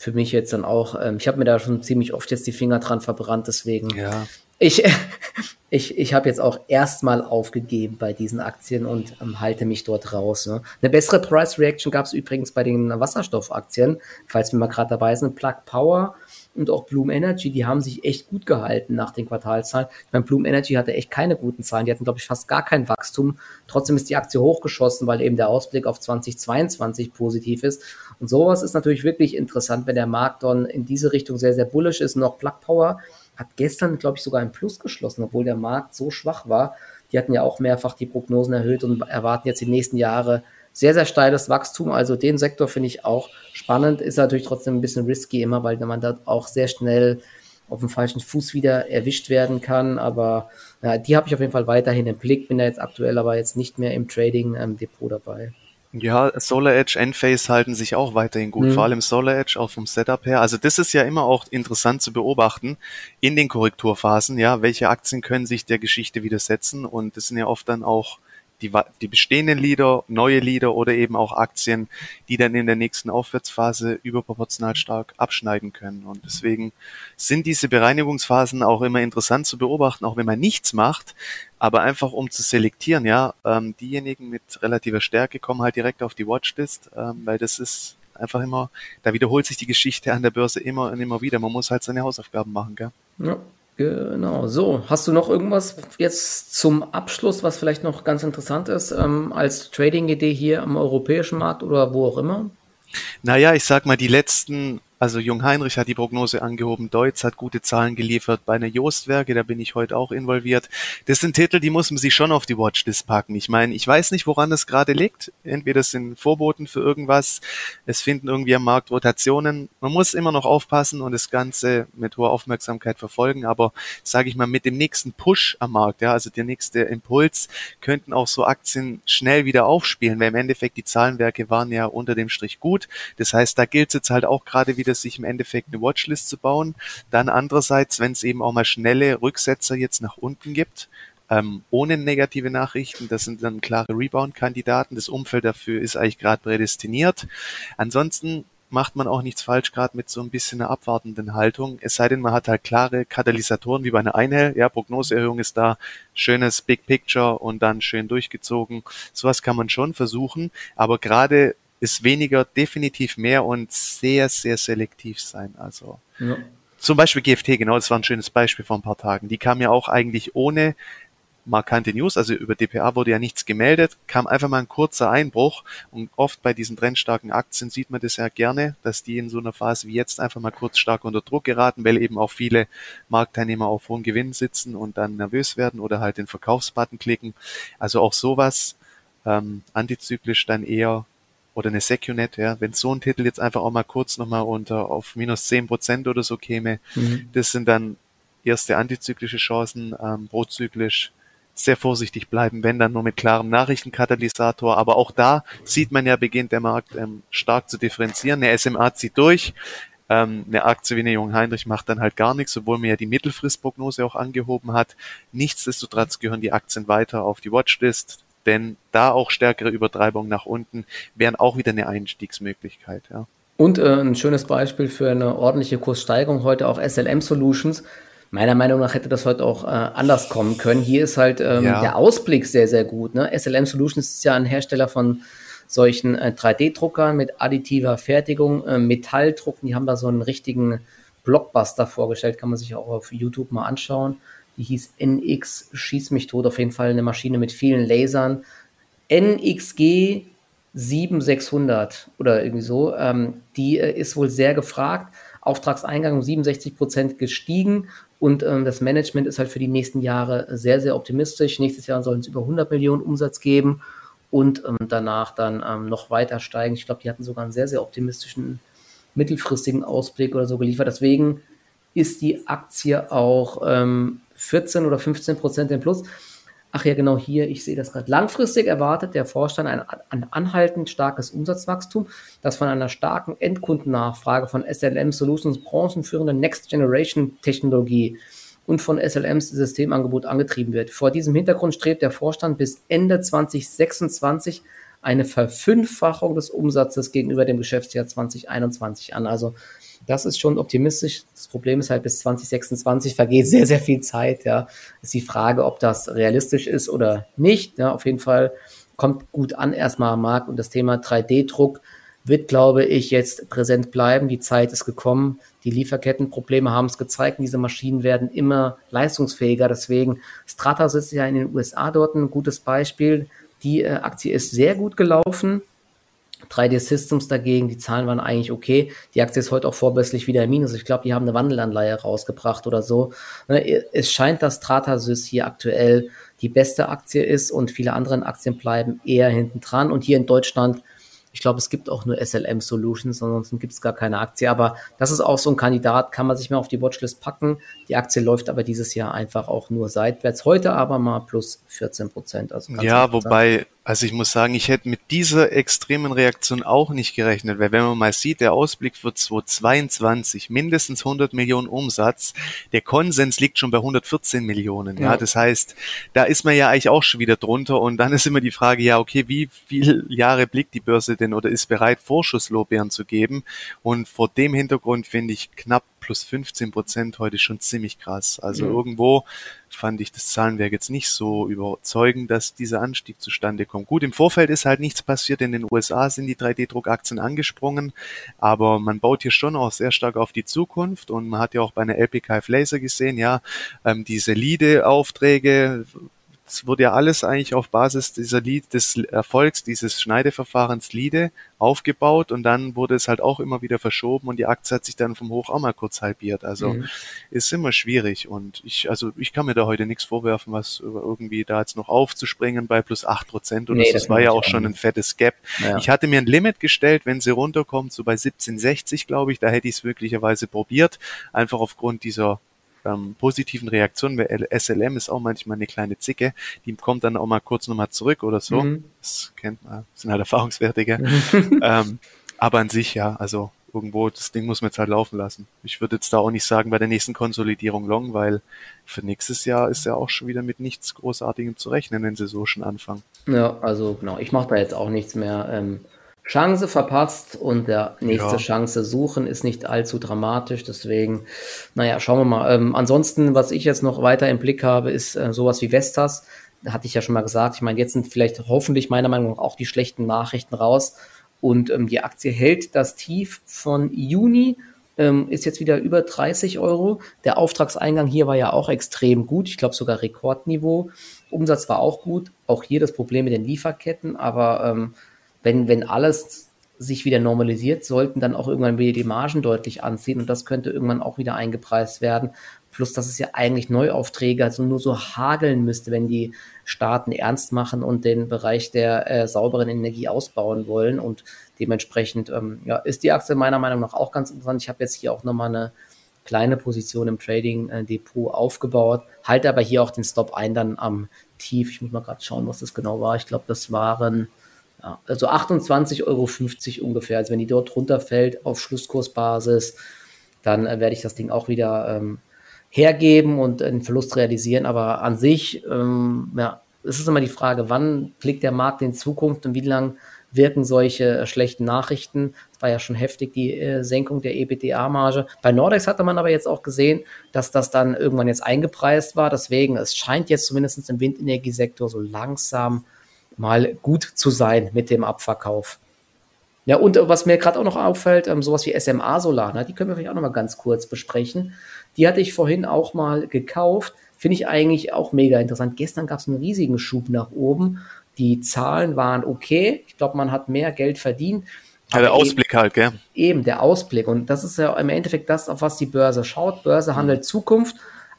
für mich jetzt dann auch, ähm, ich habe mir da schon ziemlich oft jetzt die Finger dran verbrannt, deswegen ja. Ich, ich, ich habe jetzt auch erstmal aufgegeben bei diesen Aktien und ähm, halte mich dort raus. Ne? Eine bessere Price Reaction gab es übrigens bei den Wasserstoffaktien, falls wir mal gerade dabei sind. Plug Power und auch Bloom Energy, die haben sich echt gut gehalten nach den Quartalzahlen. Ich meine, Bloom Energy hatte echt keine guten Zahlen. Die hatten, glaube ich, fast gar kein Wachstum. Trotzdem ist die Aktie hochgeschossen, weil eben der Ausblick auf 2022 positiv ist. Und sowas ist natürlich wirklich interessant, wenn der Markt dann in diese Richtung sehr, sehr bullish ist. Und auch Plug Power hat gestern, glaube ich, sogar ein Plus geschlossen, obwohl der Markt so schwach war. Die hatten ja auch mehrfach die Prognosen erhöht und erwarten jetzt die nächsten Jahre sehr, sehr steiles Wachstum. Also den Sektor finde ich auch spannend. Ist natürlich trotzdem ein bisschen risky immer, weil man da auch sehr schnell auf dem falschen Fuß wieder erwischt werden kann. Aber ja, die habe ich auf jeden Fall weiterhin im Blick. Bin da jetzt aktuell aber jetzt nicht mehr im Trading-Depot ähm, dabei. Ja, Solar Edge, Enphase halten sich auch weiterhin gut, mhm. vor allem Solar Edge auch vom Setup her. Also das ist ja immer auch interessant zu beobachten in den Korrekturphasen, ja, welche Aktien können sich der Geschichte widersetzen und das sind ja oft dann auch die, die bestehenden Leader, neue Leader oder eben auch Aktien, die dann in der nächsten Aufwärtsphase überproportional stark abschneiden können. Und deswegen sind diese Bereinigungsphasen auch immer interessant zu beobachten, auch wenn man nichts macht, aber einfach um zu selektieren, ja, ähm, diejenigen mit relativer Stärke kommen halt direkt auf die Watchlist, ähm, weil das ist einfach immer, da wiederholt sich die Geschichte an der Börse immer und immer wieder. Man muss halt seine Hausaufgaben machen, gell? Ja. Genau, so. Hast du noch irgendwas jetzt zum Abschluss, was vielleicht noch ganz interessant ist, ähm, als Trading-Idee hier am europäischen Markt oder wo auch immer? Naja, ich sag mal, die letzten also Jung Heinrich hat die Prognose angehoben, Deutz hat gute Zahlen geliefert bei einer Jostwerke, da bin ich heute auch involviert. Das sind Titel, die muss man sich schon auf die Watchlist packen. Ich meine, ich weiß nicht, woran das gerade liegt. Entweder sind Vorboten für irgendwas, es finden irgendwie am Markt Rotationen. Man muss immer noch aufpassen und das Ganze mit hoher Aufmerksamkeit verfolgen, aber sage ich mal, mit dem nächsten Push am Markt, ja, also der nächste Impuls, könnten auch so Aktien schnell wieder aufspielen, weil im Endeffekt die Zahlenwerke waren ja unter dem Strich gut. Das heißt, da gilt es jetzt halt auch gerade wieder es sich im Endeffekt eine Watchlist zu bauen. Dann andererseits, wenn es eben auch mal schnelle Rücksetzer jetzt nach unten gibt, ähm, ohne negative Nachrichten, das sind dann klare Rebound-Kandidaten. Das Umfeld dafür ist eigentlich gerade prädestiniert. Ansonsten macht man auch nichts falsch, gerade mit so ein bisschen einer abwartenden Haltung. Es sei denn, man hat halt klare Katalysatoren wie bei einer Einhell. Ja, Prognoseerhöhung ist da, schönes Big Picture und dann schön durchgezogen. Sowas kann man schon versuchen. Aber gerade ist weniger definitiv mehr und sehr, sehr selektiv sein. Also ja. zum Beispiel GFT, genau, das war ein schönes Beispiel vor ein paar Tagen. Die kam ja auch eigentlich ohne markante News, also über DPA wurde ja nichts gemeldet, kam einfach mal ein kurzer Einbruch und oft bei diesen trendstarken Aktien sieht man das ja gerne, dass die in so einer Phase wie jetzt einfach mal kurz stark unter Druck geraten, weil eben auch viele Marktteilnehmer auf hohen Gewinn sitzen und dann nervös werden oder halt den Verkaufsbutton klicken. Also auch sowas ähm, antizyklisch dann eher oder eine Secunet, ja, wenn so ein Titel jetzt einfach auch mal kurz nochmal unter auf minus zehn Prozent oder so käme, mhm. das sind dann erste antizyklische Chancen, ähm, prozyklisch sehr vorsichtig bleiben, wenn dann nur mit klarem Nachrichtenkatalysator. Aber auch da sieht man ja, beginnt der Markt ähm, stark zu differenzieren. Eine SMA zieht durch, ähm, eine Aktie wie eine Jung Heinrich macht dann halt gar nichts, obwohl man ja die Mittelfristprognose auch angehoben hat. Nichtsdestotrotz gehören die Aktien weiter auf die Watchlist denn da auch stärkere Übertreibungen nach unten wären auch wieder eine Einstiegsmöglichkeit. Ja. Und äh, ein schönes Beispiel für eine ordentliche Kurssteigerung heute auch SLM Solutions. Meiner Meinung nach hätte das heute auch äh, anders kommen können. Hier ist halt ähm, ja. der Ausblick sehr, sehr gut. Ne? SLM Solutions ist ja ein Hersteller von solchen äh, 3D-Druckern mit additiver Fertigung, äh, Metalldrucken. Die haben da so einen richtigen Blockbuster vorgestellt, kann man sich auch auf YouTube mal anschauen die hieß NX Schieß mich tot, auf jeden Fall eine Maschine mit vielen Lasern. NXG 7600 oder irgendwie so, ähm, die äh, ist wohl sehr gefragt. Auftragseingang um 67 Prozent gestiegen und ähm, das Management ist halt für die nächsten Jahre sehr, sehr optimistisch. Nächstes Jahr sollen es über 100 Millionen Umsatz geben und ähm, danach dann ähm, noch weiter steigen. Ich glaube, die hatten sogar einen sehr, sehr optimistischen mittelfristigen Ausblick oder so geliefert. Deswegen ist die Aktie auch ähm, 14 oder 15 Prozent im Plus. Ach ja, genau hier, ich sehe das gerade. Langfristig erwartet der Vorstand ein, ein anhaltend starkes Umsatzwachstum, das von einer starken Endkundennachfrage von SLM Solutions branchenführender Next Generation Technologie und von SLMs Systemangebot angetrieben wird. Vor diesem Hintergrund strebt der Vorstand bis Ende 2026 eine Verfünffachung des Umsatzes gegenüber dem Geschäftsjahr 2021 an. Also Das ist schon optimistisch. Das Problem ist halt, bis 2026 vergeht sehr, sehr viel Zeit. Ja, ist die Frage, ob das realistisch ist oder nicht. Ja, auf jeden Fall kommt gut an erstmal am Markt und das Thema 3D-Druck wird, glaube ich, jetzt präsent bleiben. Die Zeit ist gekommen. Die Lieferkettenprobleme haben es gezeigt. Diese Maschinen werden immer leistungsfähiger. Deswegen, Strata sitzt ja in den USA dort ein gutes Beispiel. Die äh, Aktie ist sehr gut gelaufen. 3D Systems dagegen, die Zahlen waren eigentlich okay. Die Aktie ist heute auch vorbörslich wieder im Minus. Ich glaube, die haben eine Wandelanleihe rausgebracht oder so. Ne, es scheint, dass Stratasys hier aktuell die beste Aktie ist und viele andere Aktien bleiben eher hinten dran. Und hier in Deutschland ich glaube, es gibt auch nur SLM Solutions, ansonsten gibt es gar keine Aktie. Aber das ist auch so ein Kandidat, kann man sich mal auf die Watchlist packen. Die Aktie läuft aber dieses Jahr einfach auch nur seitwärts. Heute aber mal plus 14 Prozent. Also ja, wobei also ich muss sagen, ich hätte mit dieser extremen Reaktion auch nicht gerechnet, weil wenn man mal sieht, der Ausblick für 2022 mindestens 100 Millionen Umsatz, der Konsens liegt schon bei 114 Millionen. Ja, ja das heißt, da ist man ja eigentlich auch schon wieder drunter und dann ist immer die Frage, ja, okay, wie viele Jahre blickt die Börse denn oder ist bereit, Vorschusslorbeeren zu geben? Und vor dem Hintergrund finde ich knapp plus 15 Prozent heute schon ziemlich krass. Also mhm. irgendwo fand ich das Zahlenwerk jetzt nicht so überzeugend, dass dieser Anstieg zustande kommt. Gut, im Vorfeld ist halt nichts passiert. In den USA sind die 3D-Druckaktien angesprungen, aber man baut hier schon auch sehr stark auf die Zukunft und man hat ja auch bei einer LPKF Laser gesehen, ja, ähm, diese Lead-Aufträge es wurde ja alles eigentlich auf Basis dieser Lied, des Erfolgs dieses Schneideverfahrens Liede aufgebaut und dann wurde es halt auch immer wieder verschoben und die Aktie hat sich dann vom Hoch auch mal kurz halbiert. Also mhm. ist immer schwierig und ich, also ich kann mir da heute nichts vorwerfen, was irgendwie da jetzt noch aufzuspringen bei plus acht Prozent oder nee, so. Das, das war ja auch schon ein fettes Gap. Ja. Ich hatte mir ein Limit gestellt, wenn sie runterkommt, so bei 1760, glaube ich, da hätte ich es möglicherweise probiert, einfach aufgrund dieser ähm, positiven Reaktionen, weil SLM ist auch manchmal eine kleine Zicke, die kommt dann auch mal kurz nochmal zurück oder so. Mhm. Das kennt man, das sind halt Erfahrungswerte, gell? ähm, aber an sich ja, also irgendwo, das Ding muss man jetzt halt laufen lassen. Ich würde jetzt da auch nicht sagen, bei der nächsten Konsolidierung long, weil für nächstes Jahr ist ja auch schon wieder mit nichts Großartigem zu rechnen, wenn sie so schon anfangen. Ja, also genau, ich mache da jetzt auch nichts mehr. Ähm, Chance verpasst und der nächste ja. Chance suchen ist nicht allzu dramatisch. Deswegen, naja, schauen wir mal. Ähm, ansonsten, was ich jetzt noch weiter im Blick habe, ist äh, sowas wie Vestas. Da hatte ich ja schon mal gesagt. Ich meine, jetzt sind vielleicht hoffentlich meiner Meinung nach auch die schlechten Nachrichten raus. Und ähm, die Aktie hält das Tief von Juni, ähm, ist jetzt wieder über 30 Euro. Der Auftragseingang hier war ja auch extrem gut. Ich glaube sogar Rekordniveau. Umsatz war auch gut. Auch hier das Problem mit den Lieferketten, aber ähm, wenn, wenn alles sich wieder normalisiert, sollten dann auch irgendwann wieder die Margen deutlich anziehen und das könnte irgendwann auch wieder eingepreist werden. Plus, dass es ja eigentlich Neuaufträge also nur so hageln müsste, wenn die Staaten ernst machen und den Bereich der äh, sauberen Energie ausbauen wollen. Und dementsprechend ähm, ja, ist die Aktie meiner Meinung nach auch ganz interessant. Ich habe jetzt hier auch nochmal eine kleine Position im Trading-Depot äh, aufgebaut, halte aber hier auch den Stop ein dann am Tief. Ich muss mal gerade schauen, was das genau war. Ich glaube, das waren ja, also 28,50 Euro ungefähr. Also wenn die dort runterfällt auf Schlusskursbasis, dann äh, werde ich das Ding auch wieder ähm, hergeben und einen Verlust realisieren. Aber an sich, ähm, ja, es ist immer die Frage, wann blickt der Markt in Zukunft und wie lange wirken solche äh, schlechten Nachrichten. Es war ja schon heftig, die äh, Senkung der EBITDA-Marge. Bei Nordex hatte man aber jetzt auch gesehen, dass das dann irgendwann jetzt eingepreist war. Deswegen, es scheint jetzt zumindest im Windenergiesektor so langsam mal gut zu sein mit dem Abverkauf. Ja, und äh, was mir gerade auch noch auffällt, ähm, sowas wie SMA Solar, ne, die können wir vielleicht auch noch mal ganz kurz besprechen. Die hatte ich vorhin auch mal gekauft. Finde ich eigentlich auch mega interessant. Gestern gab es einen riesigen Schub nach oben. Die Zahlen waren okay. Ich glaube, man hat mehr Geld verdient. Ja, der Ausblick eben, halt, gell? Eben, der Ausblick. Und das ist ja im Endeffekt das, auf was die Börse schaut. Börse handelt Zukunft.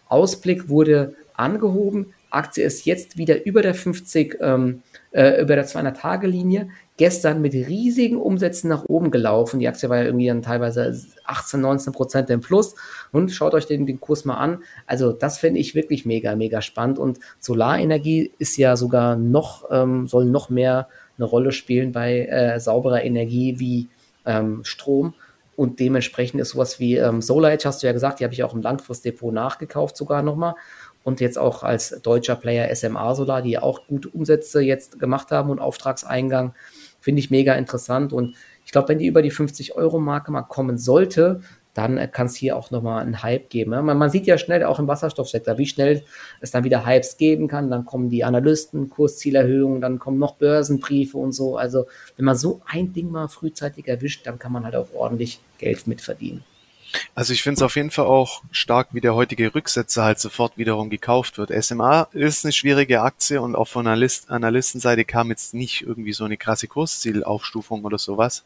Ausblick wurde angehoben. Aktie ist jetzt wieder über der 50 ähm, äh, über der 200-Tage-Linie. Gestern mit riesigen Umsätzen nach oben gelaufen. Die Aktie war ja irgendwie dann teilweise 18, 19 Prozent im Plus. Und schaut euch den, den Kurs mal an. Also das finde ich wirklich mega, mega spannend. Und Solarenergie ist ja sogar noch, ähm, soll noch mehr eine Rolle spielen bei äh, sauberer Energie wie ähm, Strom. Und dementsprechend ist sowas wie ähm, Solar Edge, hast du ja gesagt, die habe ich auch im Langfristdepot nachgekauft sogar nochmal und jetzt auch als deutscher Player SMA Solar, die auch gute Umsätze jetzt gemacht haben und Auftragseingang, finde ich mega interessant. Und ich glaube, wenn die über die 50-Euro-Marke mal kommen sollte, dann äh, kann es hier auch nochmal einen Hype geben. Man, man, sieht ja schnell auch im Wasserstoffsektor, wie schnell es dann wieder Hypes geben kann. Dann kommen die Analysten, Kurszielerhöhungen, dann kommen noch Börsenbriefe und so. Also wenn man so ein Ding mal frühzeitig erwischt, dann kann man halt auch ordentlich Geld mitverdienen. Also ich finde es auf jeden Fall auch stark, wie der heutige Rücksetzer halt sofort wiederum gekauft wird. SMA ist eine schwierige Aktie und auch von Analyst Analystenseite kam jetzt nicht irgendwie so eine krasse Kurszielaufstufung oder sowas.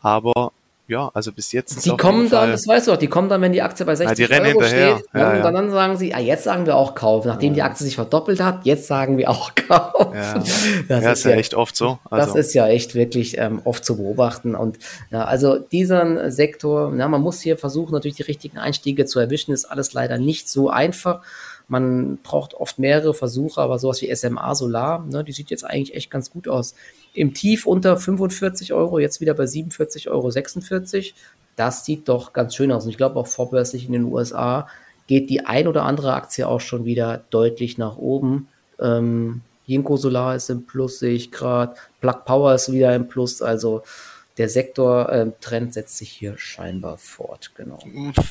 Aber ja, also bis jetzt Die kommen dann, das weißt du auch, die kommen dann, wenn die Aktie bei 60 ja, Euro hinterher. steht, ja, ja. und dann sagen sie, ah, jetzt sagen wir auch kaufen. Nachdem die Aktie sich verdoppelt hat, jetzt sagen wir auch kaufen. Ja, das ist, ist ja echt oft so. Also. Das ist ja echt wirklich ähm, oft zu beobachten. Und ja, also diesen Sektor, ja, man muss hier versuchen, natürlich die richtigen Einstiege zu erwischen, ist alles leider nicht so einfach. Man braucht oft mehrere Versuche, aber sowas wie SMA Solar, ne, die sieht jetzt eigentlich echt ganz gut aus im Tief unter 45 Euro, jetzt wieder bei 47,46 Euro. Das sieht doch ganz schön aus. Und ich glaube auch vorbörslich in den USA geht die ein oder andere Aktie auch schon wieder deutlich nach oben. Ähm, Jinko Solar ist im Plus, sehe ich gerade. Plug Power ist wieder im Plus. Also der Sektortrend äh, setzt sich hier scheinbar fort, genau.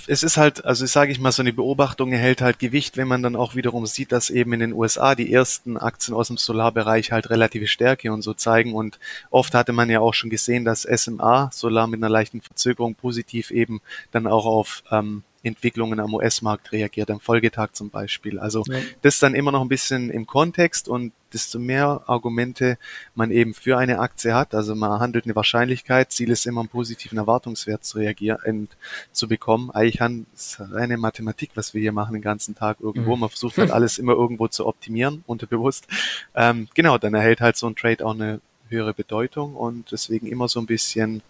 Es ist halt, also sage ich mal, so eine Beobachtung erhält halt Gewicht, wenn man dann auch wiederum sieht, dass eben in den USA die ersten Aktien aus dem Solarbereich halt relative Stärke und so zeigen und oft hatte man ja auch schon gesehen, dass SMA Solar mit einer leichten Verzögerung positiv eben dann auch auf ähm, Entwicklungen am US-Markt reagiert, am Folgetag zum Beispiel. Also ja. das dann immer noch ein bisschen im Kontext und desto mehr Argumente man eben für eine Aktie hat, also man handelt eine Wahrscheinlichkeit, Ziel ist immer einen positiven Erwartungswert zu reagieren, zu bekommen. Eigentlich ist reine Mathematik, was wir hier machen den ganzen Tag irgendwo. Mhm. Man versucht halt alles immer irgendwo zu optimieren, unterbewusst. Ähm, genau, dann erhält halt so ein Trade auch eine höhere Bedeutung und deswegen immer so ein bisschen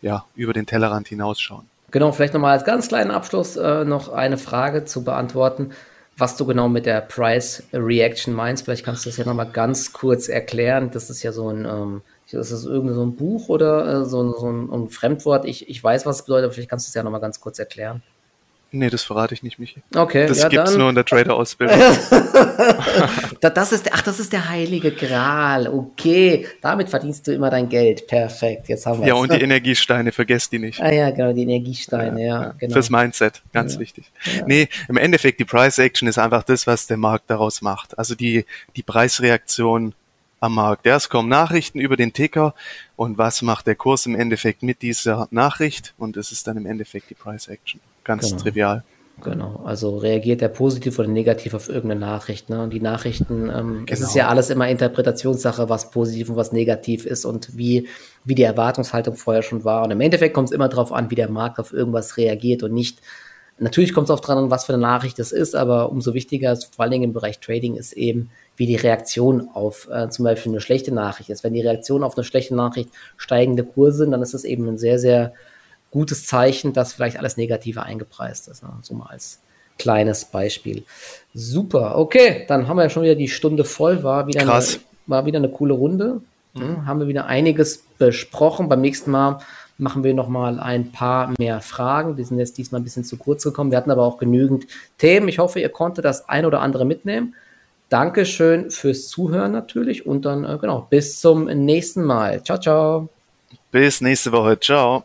ja, über den Tellerrand hinausschauen. Genau, vielleicht nochmal als ganz kleinen Abschluss äh, noch eine Frage zu beantworten, was du genau mit der Price Reaction meinst. Vielleicht kannst du das ja nochmal ganz kurz erklären. Das ist ja so ein, ähm, ist das irgendwie so ein Buch oder äh, so, so ein, ein, Fremdwort? Ich, ich weiß, was es bedeutet, aber vielleicht kannst du es ja nochmal ganz kurz erklären. Nee, das verrate ich nicht, Michi. Okay. Das ja, gibt's dann. nur in der Trader-Ausbildung. das ist ach, das ist der heilige Gral. Okay. Damit verdienst du immer dein Geld. Perfekt. Jetzt haben wir Ja, und die Energiesteine, vergesst die nicht. Ah ja, genau, die Energiesteine, ja. ja, genau. Fürs Mindset, ganz ja. wichtig. Ja. Nee, im Endeffekt, die Price Action ist einfach das, was der Markt daraus macht. Also die, die Preisreaktion am Markt. Erst kommen Nachrichten über den Ticker und was macht der Kurs im Endeffekt mit dieser Nachricht? Und das ist dann im Endeffekt die Price Action. Ganz genau. trivial. Genau, also reagiert er positiv oder negativ auf irgendeine Nachricht. Ne? Und die Nachrichten, ähm, genau. es ist ja alles immer Interpretationssache, was positiv und was negativ ist und wie, wie die Erwartungshaltung vorher schon war. Und im Endeffekt kommt es immer darauf an, wie der Markt auf irgendwas reagiert und nicht, natürlich kommt es auch dran an, was für eine Nachricht es ist, aber umso wichtiger, vor allen Dingen im Bereich Trading, ist eben, wie die Reaktion auf äh, zum Beispiel eine schlechte Nachricht ist. Wenn die Reaktion auf eine schlechte Nachricht steigende Kurse sind, dann ist es eben ein sehr, sehr gutes Zeichen, dass vielleicht alles Negative eingepreist ist. Ne? So mal als kleines Beispiel. Super, okay, dann haben wir ja schon wieder die Stunde voll, war wieder, Krass. Eine, war wieder eine coole Runde. Mhm. Haben wir wieder einiges besprochen. Beim nächsten Mal machen wir noch mal ein paar mehr Fragen. Die sind jetzt diesmal ein bisschen zu kurz gekommen. Wir hatten aber auch genügend Themen. Ich hoffe, ihr konntet das ein oder andere mitnehmen. Dankeschön fürs Zuhören natürlich und dann äh, genau bis zum nächsten Mal. Ciao, ciao. Bis nächste Woche. Ciao.